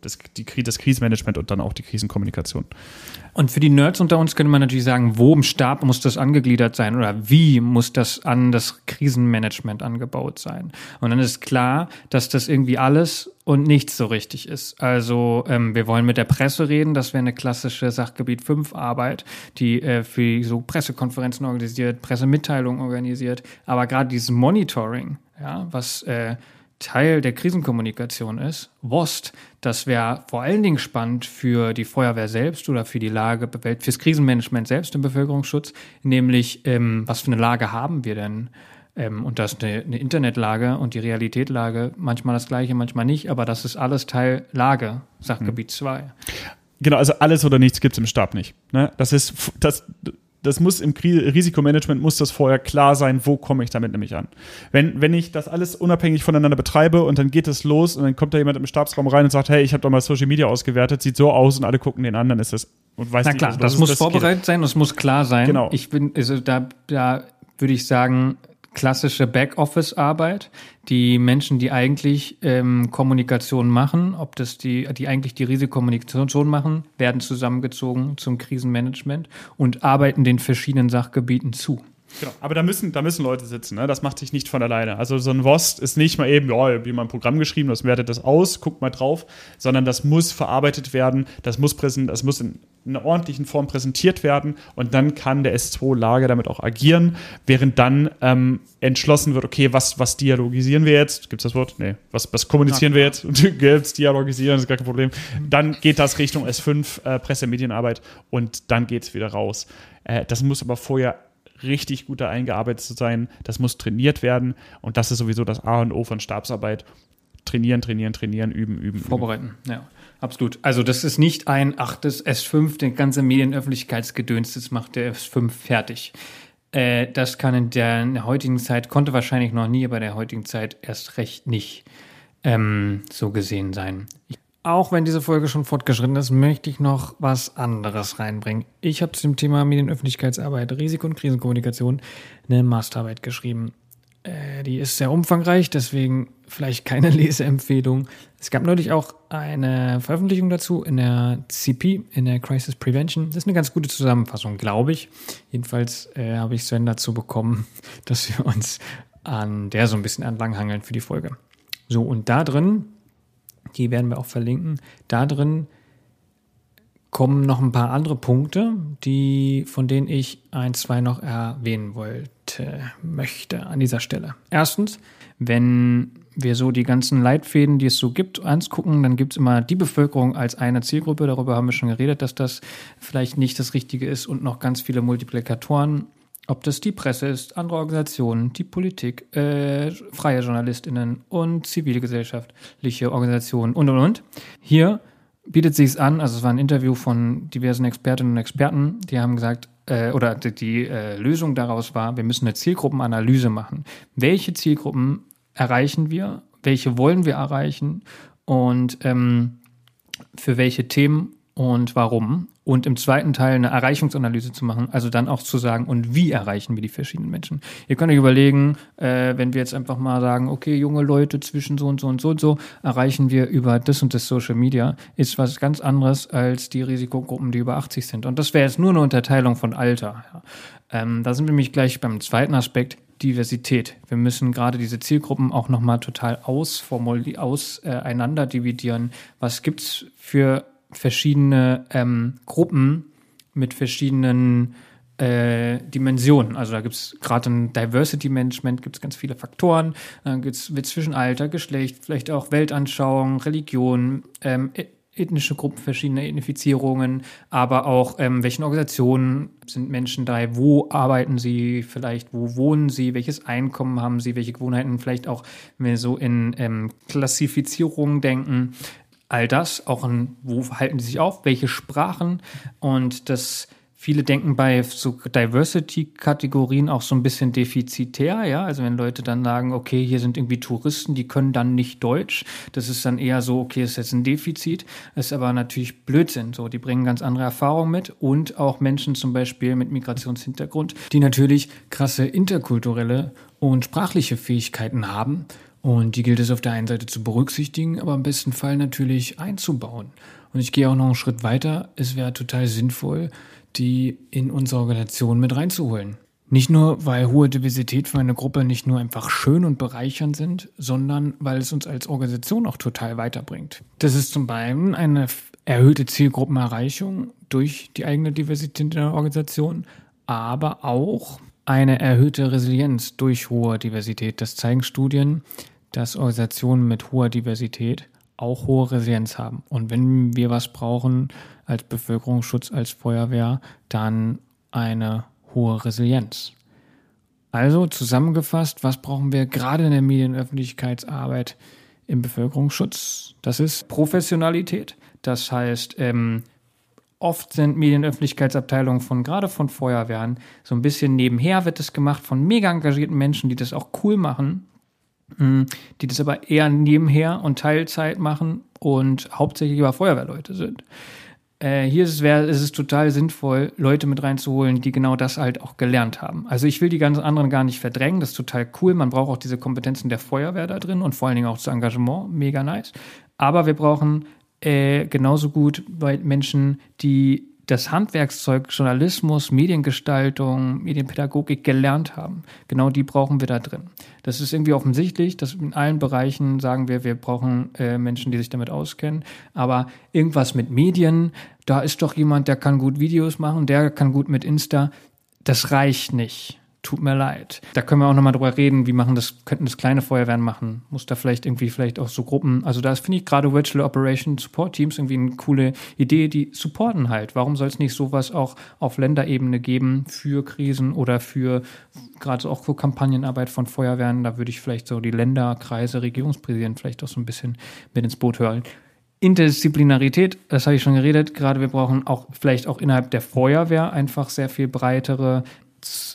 das, die, das Krisenmanagement und dann auch die Krisenkommunikation. Und für die Nerds unter uns könnte man natürlich sagen, wo im Stab muss das angegliedert sein oder wie muss das an das Krisenmanagement angebaut sein? Und dann ist klar, dass das irgendwie alles und nichts so richtig ist. Also ähm, wir wollen mit der Presse reden, das wäre eine klassische Sachgebiet 5 Arbeit, die äh, für so Pressekonferenzen organisiert, Pressemitteilungen organisiert, aber gerade dieses Monitoring, ja, was äh, Teil der Krisenkommunikation ist. WOST, das wäre vor allen Dingen spannend für die Feuerwehr selbst oder für die Lage, fürs Krisenmanagement selbst im Bevölkerungsschutz, nämlich ähm, was für eine Lage haben wir denn? Ähm, und das ist eine, eine Internetlage und die Realitätlage, manchmal das gleiche, manchmal nicht, aber das ist alles Teil Lage, Sachgebiet 2. Mhm. Genau, also alles oder nichts gibt es im Stab nicht. Ne? Das ist das das muss im Risikomanagement muss das vorher klar sein, wo komme ich damit nämlich an. Wenn, wenn ich das alles unabhängig voneinander betreibe und dann geht es los und dann kommt da jemand im Stabsraum rein und sagt, hey, ich habe doch mal Social Media ausgewertet, sieht so aus und alle gucken den an, dann ist das und weiß Na klar, nicht, das muss das vorbereitet geht. sein, das muss klar sein. Genau. Ich bin, also da, da würde ich sagen, klassische Backoffice-Arbeit. Die Menschen, die eigentlich ähm, Kommunikation machen, ob das die, die eigentlich die Risikokommunikation machen, werden zusammengezogen zum Krisenmanagement und arbeiten den verschiedenen Sachgebieten zu. Genau, aber da müssen, da müssen Leute sitzen, ne? das macht sich nicht von alleine. Also so ein WOST ist nicht mal eben, ja, wie man ein Programm geschrieben, das wertet das aus, guckt mal drauf, sondern das muss verarbeitet werden, das muss, präsent, das muss in einer ordentlichen Form präsentiert werden und dann kann der S2-Lager damit auch agieren, während dann ähm, entschlossen wird, okay, was, was dialogisieren wir jetzt? Gibt es das Wort? Nee. Was, was kommunizieren wir jetzt? <laughs> Gibt's dialogisieren, ist gar kein Problem. Dann geht das Richtung S5, äh, Presse-Medienarbeit und dann geht es wieder raus. Äh, das muss aber vorher richtig gut da eingearbeitet zu sein. Das muss trainiert werden und das ist sowieso das A und O von Stabsarbeit. Trainieren, trainieren, trainieren, üben, üben. Vorbereiten, üben. ja. Absolut. Also das ist nicht ein, ach, das S5, den ganze Medienöffentlichkeitsgedöns, das macht der S5 fertig. Äh, das kann in der, in der, heutigen Zeit, konnte wahrscheinlich noch nie, aber der heutigen Zeit erst recht nicht ähm, so gesehen sein. Ich auch wenn diese Folge schon fortgeschritten ist, möchte ich noch was anderes reinbringen. Ich habe zum Thema Medienöffentlichkeitsarbeit, Risiko- und Krisenkommunikation eine Masterarbeit geschrieben. Äh, die ist sehr umfangreich, deswegen vielleicht keine <laughs> Leseempfehlung. Es gab neulich auch eine Veröffentlichung dazu in der CP, in der Crisis Prevention. Das ist eine ganz gute Zusammenfassung, glaube ich. Jedenfalls äh, habe ich Sven dazu bekommen, <laughs> dass wir uns an der so ein bisschen entlanghangeln für die Folge. So, und da drin die werden wir auch verlinken. Da drin kommen noch ein paar andere Punkte, die, von denen ich ein, zwei noch erwähnen wollte, möchte an dieser Stelle. Erstens, wenn wir so die ganzen Leitfäden, die es so gibt, angucken, dann gibt es immer die Bevölkerung als eine Zielgruppe. Darüber haben wir schon geredet, dass das vielleicht nicht das Richtige ist und noch ganz viele Multiplikatoren. Ob das die Presse ist, andere Organisationen, die Politik, äh, freie JournalistInnen und zivilgesellschaftliche Organisationen und und und. Hier bietet sich es an, also es war ein Interview von diversen Expertinnen und Experten, die haben gesagt, äh, oder die, die äh, Lösung daraus war, wir müssen eine Zielgruppenanalyse machen. Welche Zielgruppen erreichen wir? Welche wollen wir erreichen? Und ähm, für welche Themen und warum? Und im zweiten Teil eine Erreichungsanalyse zu machen, also dann auch zu sagen, und wie erreichen wir die verschiedenen Menschen? Ihr könnt euch überlegen, äh, wenn wir jetzt einfach mal sagen, okay, junge Leute zwischen so und so und so und so, erreichen wir über das und das Social Media, ist was ganz anderes als die Risikogruppen, die über 80 sind. Und das wäre jetzt nur eine Unterteilung von Alter. Ja. Ähm, da sind wir nämlich gleich beim zweiten Aspekt, Diversität. Wir müssen gerade diese Zielgruppen auch nochmal total auseinander äh, dividieren. Was gibt's für verschiedene ähm, Gruppen mit verschiedenen äh, Dimensionen. Also da gibt es gerade im Diversity Management gibt es ganz viele Faktoren. Dann gibt es zwischen Alter, Geschlecht, vielleicht auch Weltanschauung, Religion, ähm, ethnische Gruppen, verschiedene Identifizierungen, aber auch ähm, welchen Organisationen sind Menschen da, wo arbeiten sie vielleicht, wo wohnen sie, welches Einkommen haben sie, welche Gewohnheiten, vielleicht auch, wenn wir so in ähm, Klassifizierungen denken, all das, auch in, wo halten die sich auf, welche Sprachen und das Viele denken bei so Diversity-Kategorien auch so ein bisschen defizitär, ja. Also wenn Leute dann sagen, okay, hier sind irgendwie Touristen, die können dann nicht Deutsch, das ist dann eher so, okay, ist jetzt ein Defizit, ist aber natürlich Blödsinn. So, die bringen ganz andere Erfahrungen mit und auch Menschen zum Beispiel mit Migrationshintergrund, die natürlich krasse interkulturelle und sprachliche Fähigkeiten haben und die gilt es auf der einen Seite zu berücksichtigen, aber im besten Fall natürlich einzubauen. Und ich gehe auch noch einen Schritt weiter. Es wäre total sinnvoll, die in unsere Organisation mit reinzuholen. Nicht nur, weil hohe Diversität für eine Gruppe nicht nur einfach schön und bereichernd sind, sondern weil es uns als Organisation auch total weiterbringt. Das ist zum einen eine erhöhte Zielgruppenerreichung durch die eigene Diversität in der Organisation, aber auch eine erhöhte Resilienz durch hohe Diversität. Das zeigen Studien, dass Organisationen mit hoher Diversität auch hohe Resilienz haben. Und wenn wir was brauchen als Bevölkerungsschutz, als Feuerwehr, dann eine hohe Resilienz. Also zusammengefasst, was brauchen wir gerade in der Medienöffentlichkeitsarbeit im Bevölkerungsschutz? Das ist Professionalität. Das heißt, ähm, oft sind Medienöffentlichkeitsabteilungen von gerade von Feuerwehren so ein bisschen nebenher wird es gemacht von mega engagierten Menschen, die das auch cool machen, hm, die das aber eher nebenher und Teilzeit machen und hauptsächlich über Feuerwehrleute sind. Äh, hier ist es, wär, ist es total sinnvoll, Leute mit reinzuholen, die genau das halt auch gelernt haben. Also ich will die ganzen anderen gar nicht verdrängen, das ist total cool. Man braucht auch diese Kompetenzen der Feuerwehr da drin und vor allen Dingen auch das Engagement, mega nice. Aber wir brauchen äh, genauso gut bei Menschen, die das Handwerkszeug Journalismus, Mediengestaltung, Medienpädagogik gelernt haben. Genau die brauchen wir da drin. Das ist irgendwie offensichtlich, dass in allen Bereichen sagen wir, wir brauchen äh, Menschen, die sich damit auskennen. Aber irgendwas mit Medien, da ist doch jemand, der kann gut Videos machen, der kann gut mit Insta. Das reicht nicht tut mir leid. Da können wir auch nochmal drüber reden, wie machen das, könnten das kleine Feuerwehren machen. Muss da vielleicht irgendwie vielleicht auch so Gruppen, also da finde ich gerade Virtual Operation Support Teams irgendwie eine coole Idee, die supporten halt. Warum soll es nicht sowas auch auf Länderebene geben für Krisen oder für gerade auch für Kampagnenarbeit von Feuerwehren? Da würde ich vielleicht so die Länder, Kreise, Regierungspräsidenten vielleicht auch so ein bisschen mit ins Boot hören. Interdisziplinarität, das habe ich schon geredet, gerade wir brauchen auch vielleicht auch innerhalb der Feuerwehr einfach sehr viel breitere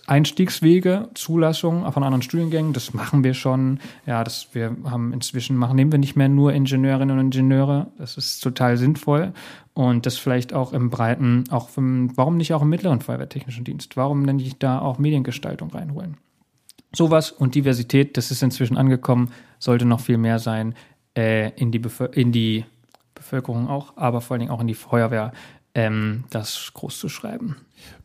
Einstiegswege, Zulassungen von anderen Studiengängen, das machen wir schon. Ja, das wir haben inzwischen machen, nehmen wir nicht mehr nur Ingenieurinnen und Ingenieure. Das ist total sinnvoll. Und das vielleicht auch im Breiten, auch im, warum nicht auch im mittleren Feuerwehrtechnischen Dienst? Warum denn nicht da auch Mediengestaltung reinholen? Sowas und Diversität, das ist inzwischen angekommen, sollte noch viel mehr sein äh, in, die in die Bevölkerung auch, aber vor allen Dingen auch in die Feuerwehr, ähm, das groß zu schreiben.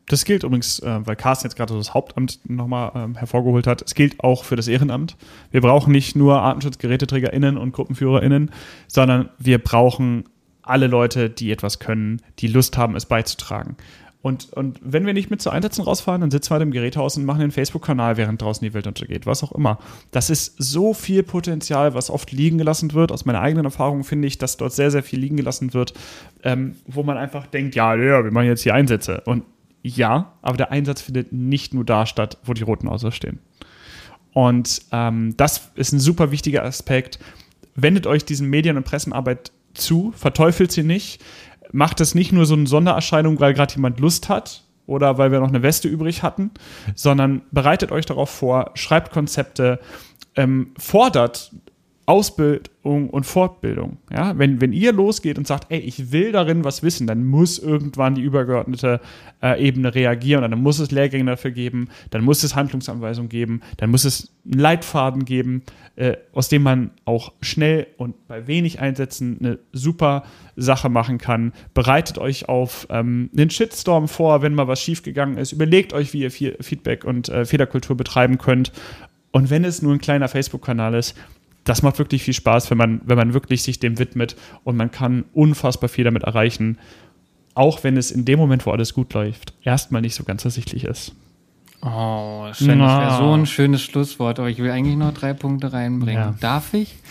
Das gilt übrigens, äh, weil Carsten jetzt gerade das Hauptamt nochmal ähm, hervorgeholt hat, es gilt auch für das Ehrenamt. Wir brauchen nicht nur ArtenschutzgeräteträgerInnen und GruppenführerInnen, sondern wir brauchen alle Leute, die etwas können, die Lust haben, es beizutragen. Und, und wenn wir nicht mit zu Einsätzen rausfahren, dann sitzen wir im Gerätehaus und machen den Facebook-Kanal, während draußen die Welt untergeht, was auch immer. Das ist so viel Potenzial, was oft liegen gelassen wird. Aus meiner eigenen Erfahrung finde ich, dass dort sehr, sehr viel liegen gelassen wird, ähm, wo man einfach denkt, ja, ja, wir machen jetzt hier Einsätze. Und ja, aber der Einsatz findet nicht nur da statt, wo die roten Autos stehen. Und ähm, das ist ein super wichtiger Aspekt. Wendet euch diesen Medien- und Pressenarbeit zu, verteufelt sie nicht macht es nicht nur so eine Sondererscheinung, weil gerade jemand Lust hat oder weil wir noch eine Weste übrig hatten, sondern bereitet euch darauf vor, schreibt Konzepte, ähm, fordert Ausbildung und Fortbildung. Ja? Wenn, wenn ihr losgeht und sagt, ey, ich will darin was wissen, dann muss irgendwann die übergeordnete äh, Ebene reagieren dann muss es Lehrgänge dafür geben, dann muss es Handlungsanweisungen geben, dann muss es einen Leitfaden geben, äh, aus dem man auch schnell und bei wenig Einsätzen eine super Sache machen kann. Bereitet euch auf ähm, einen Shitstorm vor, wenn mal was schiefgegangen ist. Überlegt euch, wie ihr Feedback und äh, Fehlerkultur betreiben könnt. Und wenn es nur ein kleiner Facebook-Kanal ist, das macht wirklich viel Spaß, wenn man, wenn man wirklich sich dem widmet und man kann unfassbar viel damit erreichen, auch wenn es in dem Moment, wo alles gut läuft, erstmal nicht so ganz ersichtlich ist. Oh, schön. Das wäre so ein schönes Schlusswort, aber ich will eigentlich noch drei Punkte reinbringen. Ja. Darf ich? <laughs>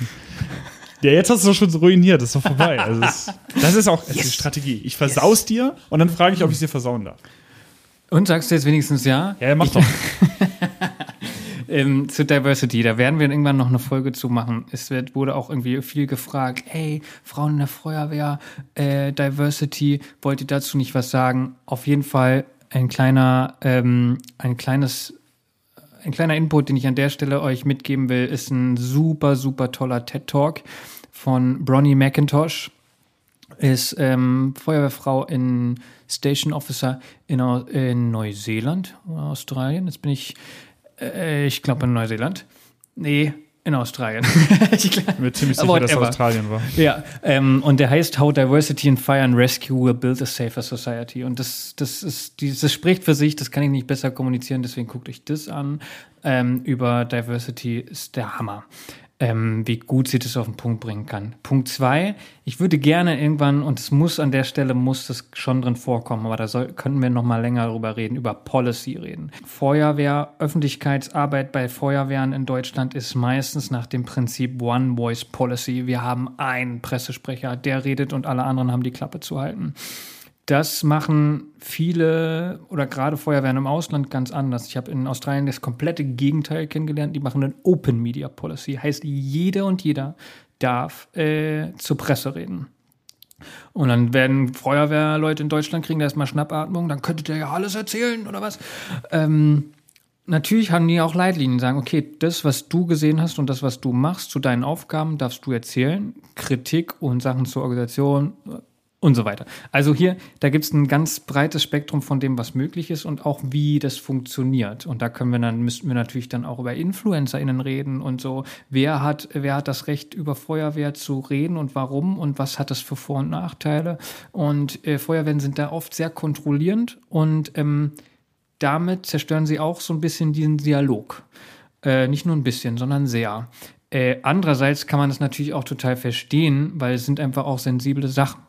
Ja, jetzt hast du es schon so ruiniert, das ist doch vorbei. <laughs> Also das, das ist auch yes. die Strategie. Ich versaus yes. dir und dann frage ich, ob ich es dir versauen darf. Und sagst du jetzt wenigstens ja? Ja, mach doch. <laughs> ähm, zu Diversity, da werden wir irgendwann noch eine Folge zu machen. Es wird, wurde auch irgendwie viel gefragt, hey, Frauen in der Feuerwehr, äh, Diversity, wollt ihr dazu nicht was sagen? Auf jeden Fall ein kleiner, ähm, ein kleines ein kleiner Input, den ich an der Stelle euch mitgeben will, ist ein super, super toller TED-Talk von Bronnie McIntosh. Ist ähm, Feuerwehrfrau in Station Officer in, in Neuseeland Australien. Jetzt bin ich äh, ich glaube in Neuseeland. Nee, in Australien. <laughs> ich bin mir ziemlich sicher, dass es Australien war. Ja, ähm, und der heißt How Diversity in Fire and Rescue Will Build a Safer Society. Und das, das, ist, das spricht für sich, das kann ich nicht besser kommunizieren, deswegen guckt euch das an. Ähm, über Diversity ist der Hammer ähm, wie gut sie das auf den Punkt bringen kann. Punkt zwei, ich würde gerne irgendwann, und es muss an der Stelle, muss das schon drin vorkommen, aber da soll, könnten wir noch mal länger darüber reden, über Policy reden. Feuerwehr, Öffentlichkeitsarbeit bei Feuerwehren in Deutschland ist meistens nach dem Prinzip One Voice Policy. Wir haben einen Pressesprecher, der redet und alle anderen haben die Klappe zu halten. Das machen viele oder gerade Feuerwehren im Ausland ganz anders. Ich habe in Australien das komplette Gegenteil kennengelernt. Die machen eine Open Media Policy. Heißt, jeder und jeder darf äh, zur Presse reden. Und dann werden Feuerwehrleute in Deutschland kriegen erstmal Schnappatmung, dann könntet ihr ja alles erzählen oder was. Ähm, natürlich haben die auch Leitlinien, sagen, okay, das, was du gesehen hast und das, was du machst zu deinen Aufgaben, darfst du erzählen. Kritik und Sachen zur Organisation und so weiter. Also hier, da gibt es ein ganz breites Spektrum von dem, was möglich ist und auch wie das funktioniert. Und da können wir dann, müssten wir natürlich dann auch über InfluencerInnen reden und so. Wer hat, wer hat das Recht, über Feuerwehr zu reden und warum und was hat das für Vor- und Nachteile? Und äh, Feuerwehren sind da oft sehr kontrollierend und ähm, damit zerstören sie auch so ein bisschen diesen Dialog. Äh, nicht nur ein bisschen, sondern sehr. Äh, andererseits kann man das natürlich auch total verstehen, weil es sind einfach auch sensible Sachen.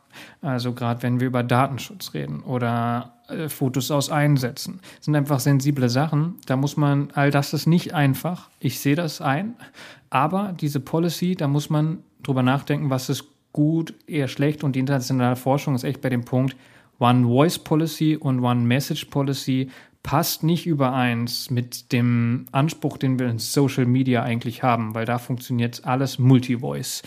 Also gerade wenn wir über Datenschutz reden oder äh, Fotos aus Einsätzen, sind einfach sensible Sachen. Da muss man, all das ist nicht einfach. Ich sehe das ein. Aber diese Policy, da muss man drüber nachdenken, was ist gut, eher schlecht. Und die internationale Forschung ist echt bei dem Punkt, One Voice Policy und One Message Policy passt nicht übereins mit dem Anspruch, den wir in Social Media eigentlich haben, weil da funktioniert alles Multi-Voice.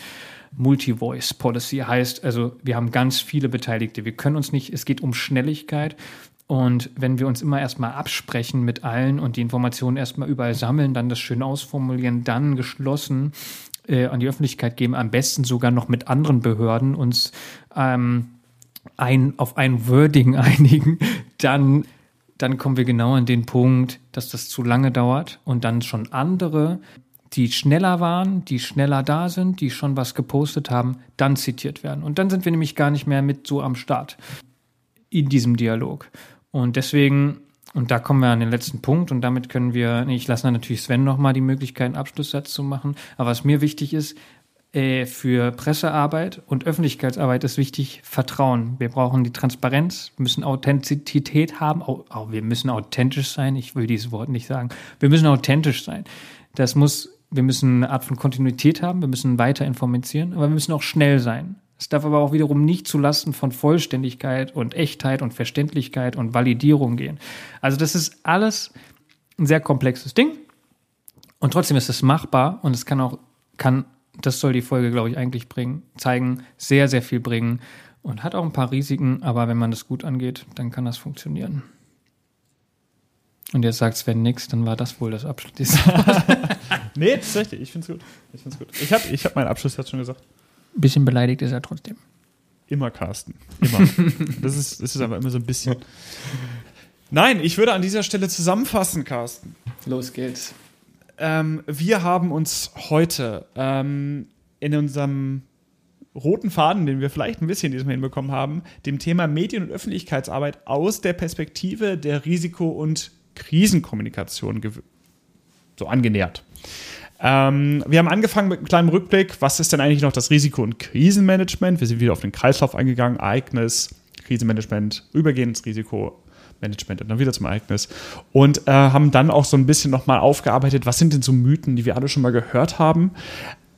Multi-Voice Policy heißt, also wir haben ganz viele Beteiligte. Wir können uns nicht, es geht um Schnelligkeit. Und wenn wir uns immer erstmal absprechen mit allen und die Informationen erstmal überall sammeln, dann das schön ausformulieren, dann geschlossen äh, an die Öffentlichkeit geben, am besten sogar noch mit anderen Behörden uns ähm, ein, auf ein Wording <laughs> einigen, dann, dann kommen wir genau an den Punkt, dass das zu lange dauert und dann schon andere die schneller waren, die schneller da sind, die schon was gepostet haben, dann zitiert werden. Und dann sind wir nämlich gar nicht mehr mit so am Start in diesem Dialog. Und deswegen, und da kommen wir an den letzten Punkt und damit können wir, ich lasse natürlich Sven nochmal die Möglichkeit, einen Abschlusssatz zu machen. Aber was mir wichtig ist, Äh, für Pressearbeit und Öffentlichkeitsarbeit ist wichtig Vertrauen. Wir brauchen die Transparenz, müssen Authentizität haben, auch, auch wir müssen authentisch sein. Ich will dieses Wort nicht sagen. Wir müssen authentisch sein. Das muss, wir müssen eine Art von Kontinuität haben, wir müssen weiter informieren, aber wir müssen auch schnell sein. Es darf aber auch wiederum nicht zulasten von Vollständigkeit und Echtheit und Verständlichkeit und Validierung gehen. Also das ist alles ein sehr komplexes Ding. Und trotzdem ist es machbar und es kann auch, kann, das soll die Folge, glaube ich, eigentlich bringen, zeigen, sehr, sehr viel bringen und hat auch ein paar Risiken, aber wenn man das gut angeht, dann kann das funktionieren. Und jetzt sagt Sven nix, dann war das wohl das Abschluss. <laughs> <laughs> nee, tatsächlich, ich finde es gut. Ich, find's gut. ich habe ich hab meinen Abschluss jetzt schon gesagt. Ein bisschen beleidigt ist er trotzdem. Immer Carsten. Immer. <laughs> das, ist, das ist aber immer so ein bisschen. Nein, ich würde an dieser Stelle zusammenfassen, Carsten. Los geht's. Ähm, wir haben uns heute ähm, in unserem roten Faden, den wir vielleicht ein bisschen diesmal hinbekommen haben, dem Thema Medien- und Öffentlichkeitsarbeit aus der Perspektive der Risiko- und Krisenkommunikation so angenähert. Ähm, wir haben angefangen mit einem kleinen Rückblick. Was ist denn eigentlich noch das Risiko- und Krisenmanagement? Wir sind wieder auf den Kreislauf eingegangen. Ereignis, Krisenmanagement, übergehendes Risikomanagement und dann wieder zum Ereignis. Und äh, haben dann auch so ein bisschen nochmal aufgearbeitet, was sind denn so Mythen, die wir alle schon mal gehört haben,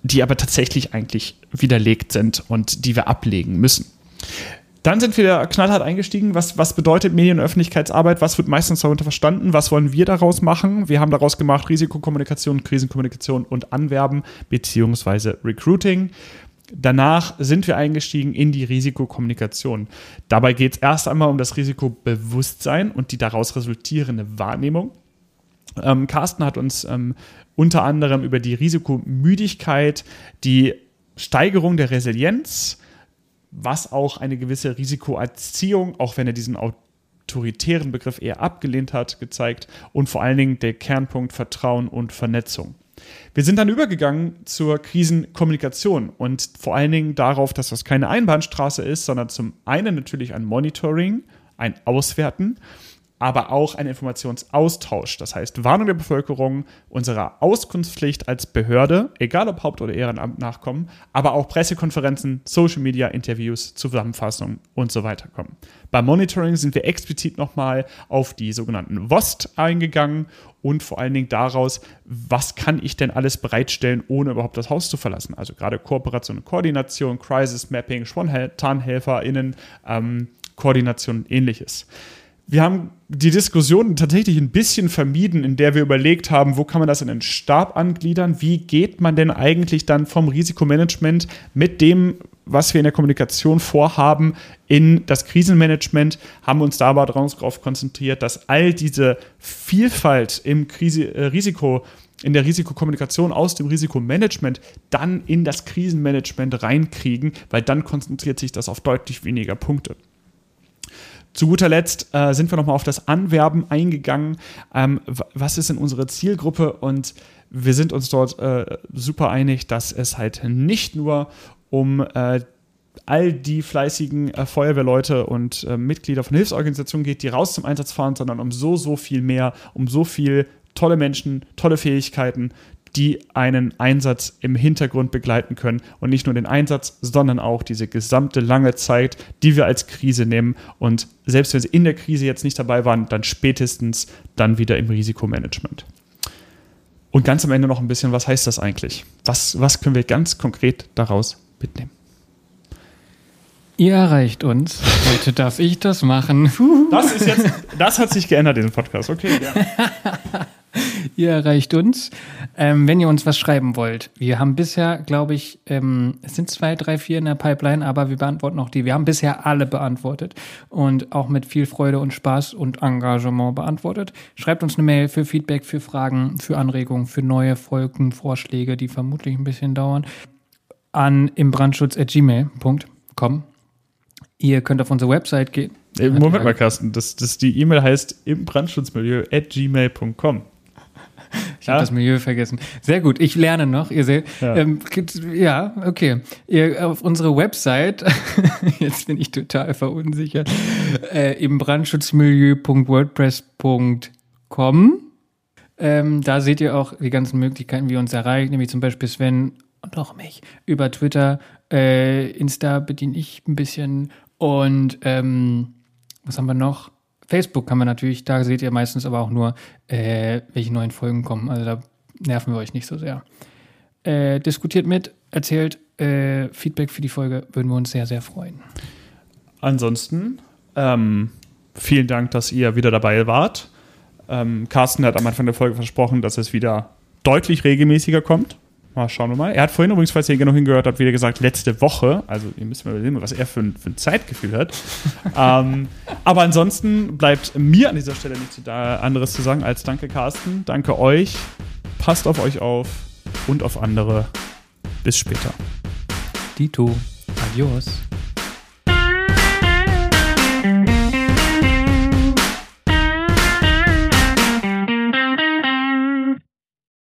die aber tatsächlich eigentlich widerlegt sind und die wir ablegen müssen. Dann sind wir knallhart eingestiegen. Was, was bedeutet Medien- und Öffentlichkeitsarbeit? Was wird meistens darunter verstanden? Was wollen wir daraus machen? Wir haben daraus gemacht Risikokommunikation, Krisenkommunikation und Anwerben beziehungsweise Recruiting. Danach sind wir eingestiegen in die Risikokommunikation. Dabei geht es erst einmal um das Risikobewusstsein und die daraus resultierende Wahrnehmung. Ähm, Carsten hat uns ähm, unter anderem über die Risikomüdigkeit, die Steigerung der Resilienz, was auch eine gewisse Risikoerziehung, auch wenn er diesen autoritären Begriff eher abgelehnt hat, gezeigt und vor allen Dingen der Kernpunkt Vertrauen und Vernetzung. Wir sind dann übergegangen zur Krisenkommunikation und vor allen Dingen darauf, dass das keine Einbahnstraße ist, sondern zum einen natürlich ein Monitoring, ein Auswerten aber auch ein Informationsaustausch. Das heißt, Warnung der Bevölkerung, unserer Auskunftspflicht als Behörde, egal ob Haupt- oder Ehrenamt nachkommen, aber auch Pressekonferenzen, Social Media, Interviews, Zusammenfassungen und so weiter kommen. Beim Monitoring sind wir explizit nochmal auf die sogenannten WOST eingegangen und vor allen Dingen daraus, was kann ich denn alles bereitstellen, ohne überhaupt das Haus zu verlassen. Also gerade Kooperation und Koordination, Crisis Mapping, SpontanhelferInnen, ähm, Koordination und ähnliches wir haben die Diskussion tatsächlich ein bisschen vermieden, in der wir überlegt haben, wo kann man das in den Stab angliedern? Wie geht man denn eigentlich dann vom Risikomanagement mit dem, was wir in der Kommunikation vorhaben, in das Krisenmanagement? Haben uns da aber darauf konzentriert, dass all diese Vielfalt im Krise, äh, Risiko in der Risikokommunikation aus dem Risikomanagement dann in das Krisenmanagement reinkriegen, weil dann konzentriert sich das auf deutlich weniger Punkte. Zu guter Letzt äh, sind wir nochmal auf das Anwerben eingegangen. Ähm, was ist in unsere Zielgruppe? Und wir sind uns dort äh, super einig, dass es halt nicht nur um äh, all die fleißigen äh, Feuerwehrleute und äh, Mitglieder von Hilfsorganisationen geht, die raus zum Einsatz fahren, sondern um so, so viel mehr, um so viel tolle Menschen, tolle Fähigkeiten, die einen Einsatz im Hintergrund begleiten können und nicht nur den Einsatz, sondern auch diese gesamte lange Zeit, die wir als Krise nehmen und selbst wenn sie in der Krise jetzt nicht dabei waren, dann spätestens dann wieder im Risikomanagement. Und ganz am Ende noch ein bisschen, was heißt das eigentlich? Was, was können wir ganz konkret daraus mitnehmen? Ihr erreicht uns. Heute darf ich das machen. Das ist jetzt, das hat sich geändert, in diesem Podcast. Okay, ja. <laughs> ihr erreicht uns, ähm, wenn ihr uns was schreiben wollt. Wir haben bisher, glaube ich, ähm, es sind zwei, drei, vier in der Pipeline, aber wir beantworten auch die. Wir haben bisher alle beantwortet und auch mit viel Freude und Spaß und Engagement beantwortet. Schreibt uns eine Mail für Feedback, für Fragen, für Anregungen, für neue Folgen, Vorschläge, die vermutlich ein bisschen dauern, an imbrandschutz.gmail.com. Ihr könnt auf unsere Website gehen. Moment mal, Carsten. Das, das, die E-Mail heißt imbrandschutzmilieu at gmail.com. Ich ja? habe das Milieu vergessen. Sehr gut, ich lerne noch, ihr seht. Ja, ähm, ja okay. Ihr, auf unsere Website, <laughs> jetzt bin ich total verunsichert, äh, im brandschutzmilieu.wordpress.com. Ähm, da seht ihr auch die ganzen Möglichkeiten, wie ihr uns erreicht, nämlich zum Beispiel Sven und auch mich über Twitter. Äh, Insta bediene ich ein bisschen. Und ähm, was haben wir noch? Facebook kann man natürlich, da seht ihr meistens aber auch nur, äh, welche neuen Folgen kommen. Also da nerven wir euch nicht so sehr. Äh, diskutiert mit, erzählt äh, Feedback für die Folge, würden wir uns sehr, sehr freuen. Ansonsten, ähm, vielen Dank, dass ihr wieder dabei wart. Ähm, Carsten hat am Anfang der Folge versprochen, dass es wieder deutlich regelmäßiger kommt. Mal schauen wir mal. Er hat vorhin übrigens, falls ihr genau hingehört habt, wieder gesagt, letzte Woche. Also ihr müsst mal überlegen, was er für ein, für ein Zeitgefühl hat. <laughs> ähm, aber ansonsten bleibt mir an dieser Stelle nichts anderes zu sagen als danke Carsten, danke euch. Passt auf euch auf und auf andere. Bis später. Dito. Adios.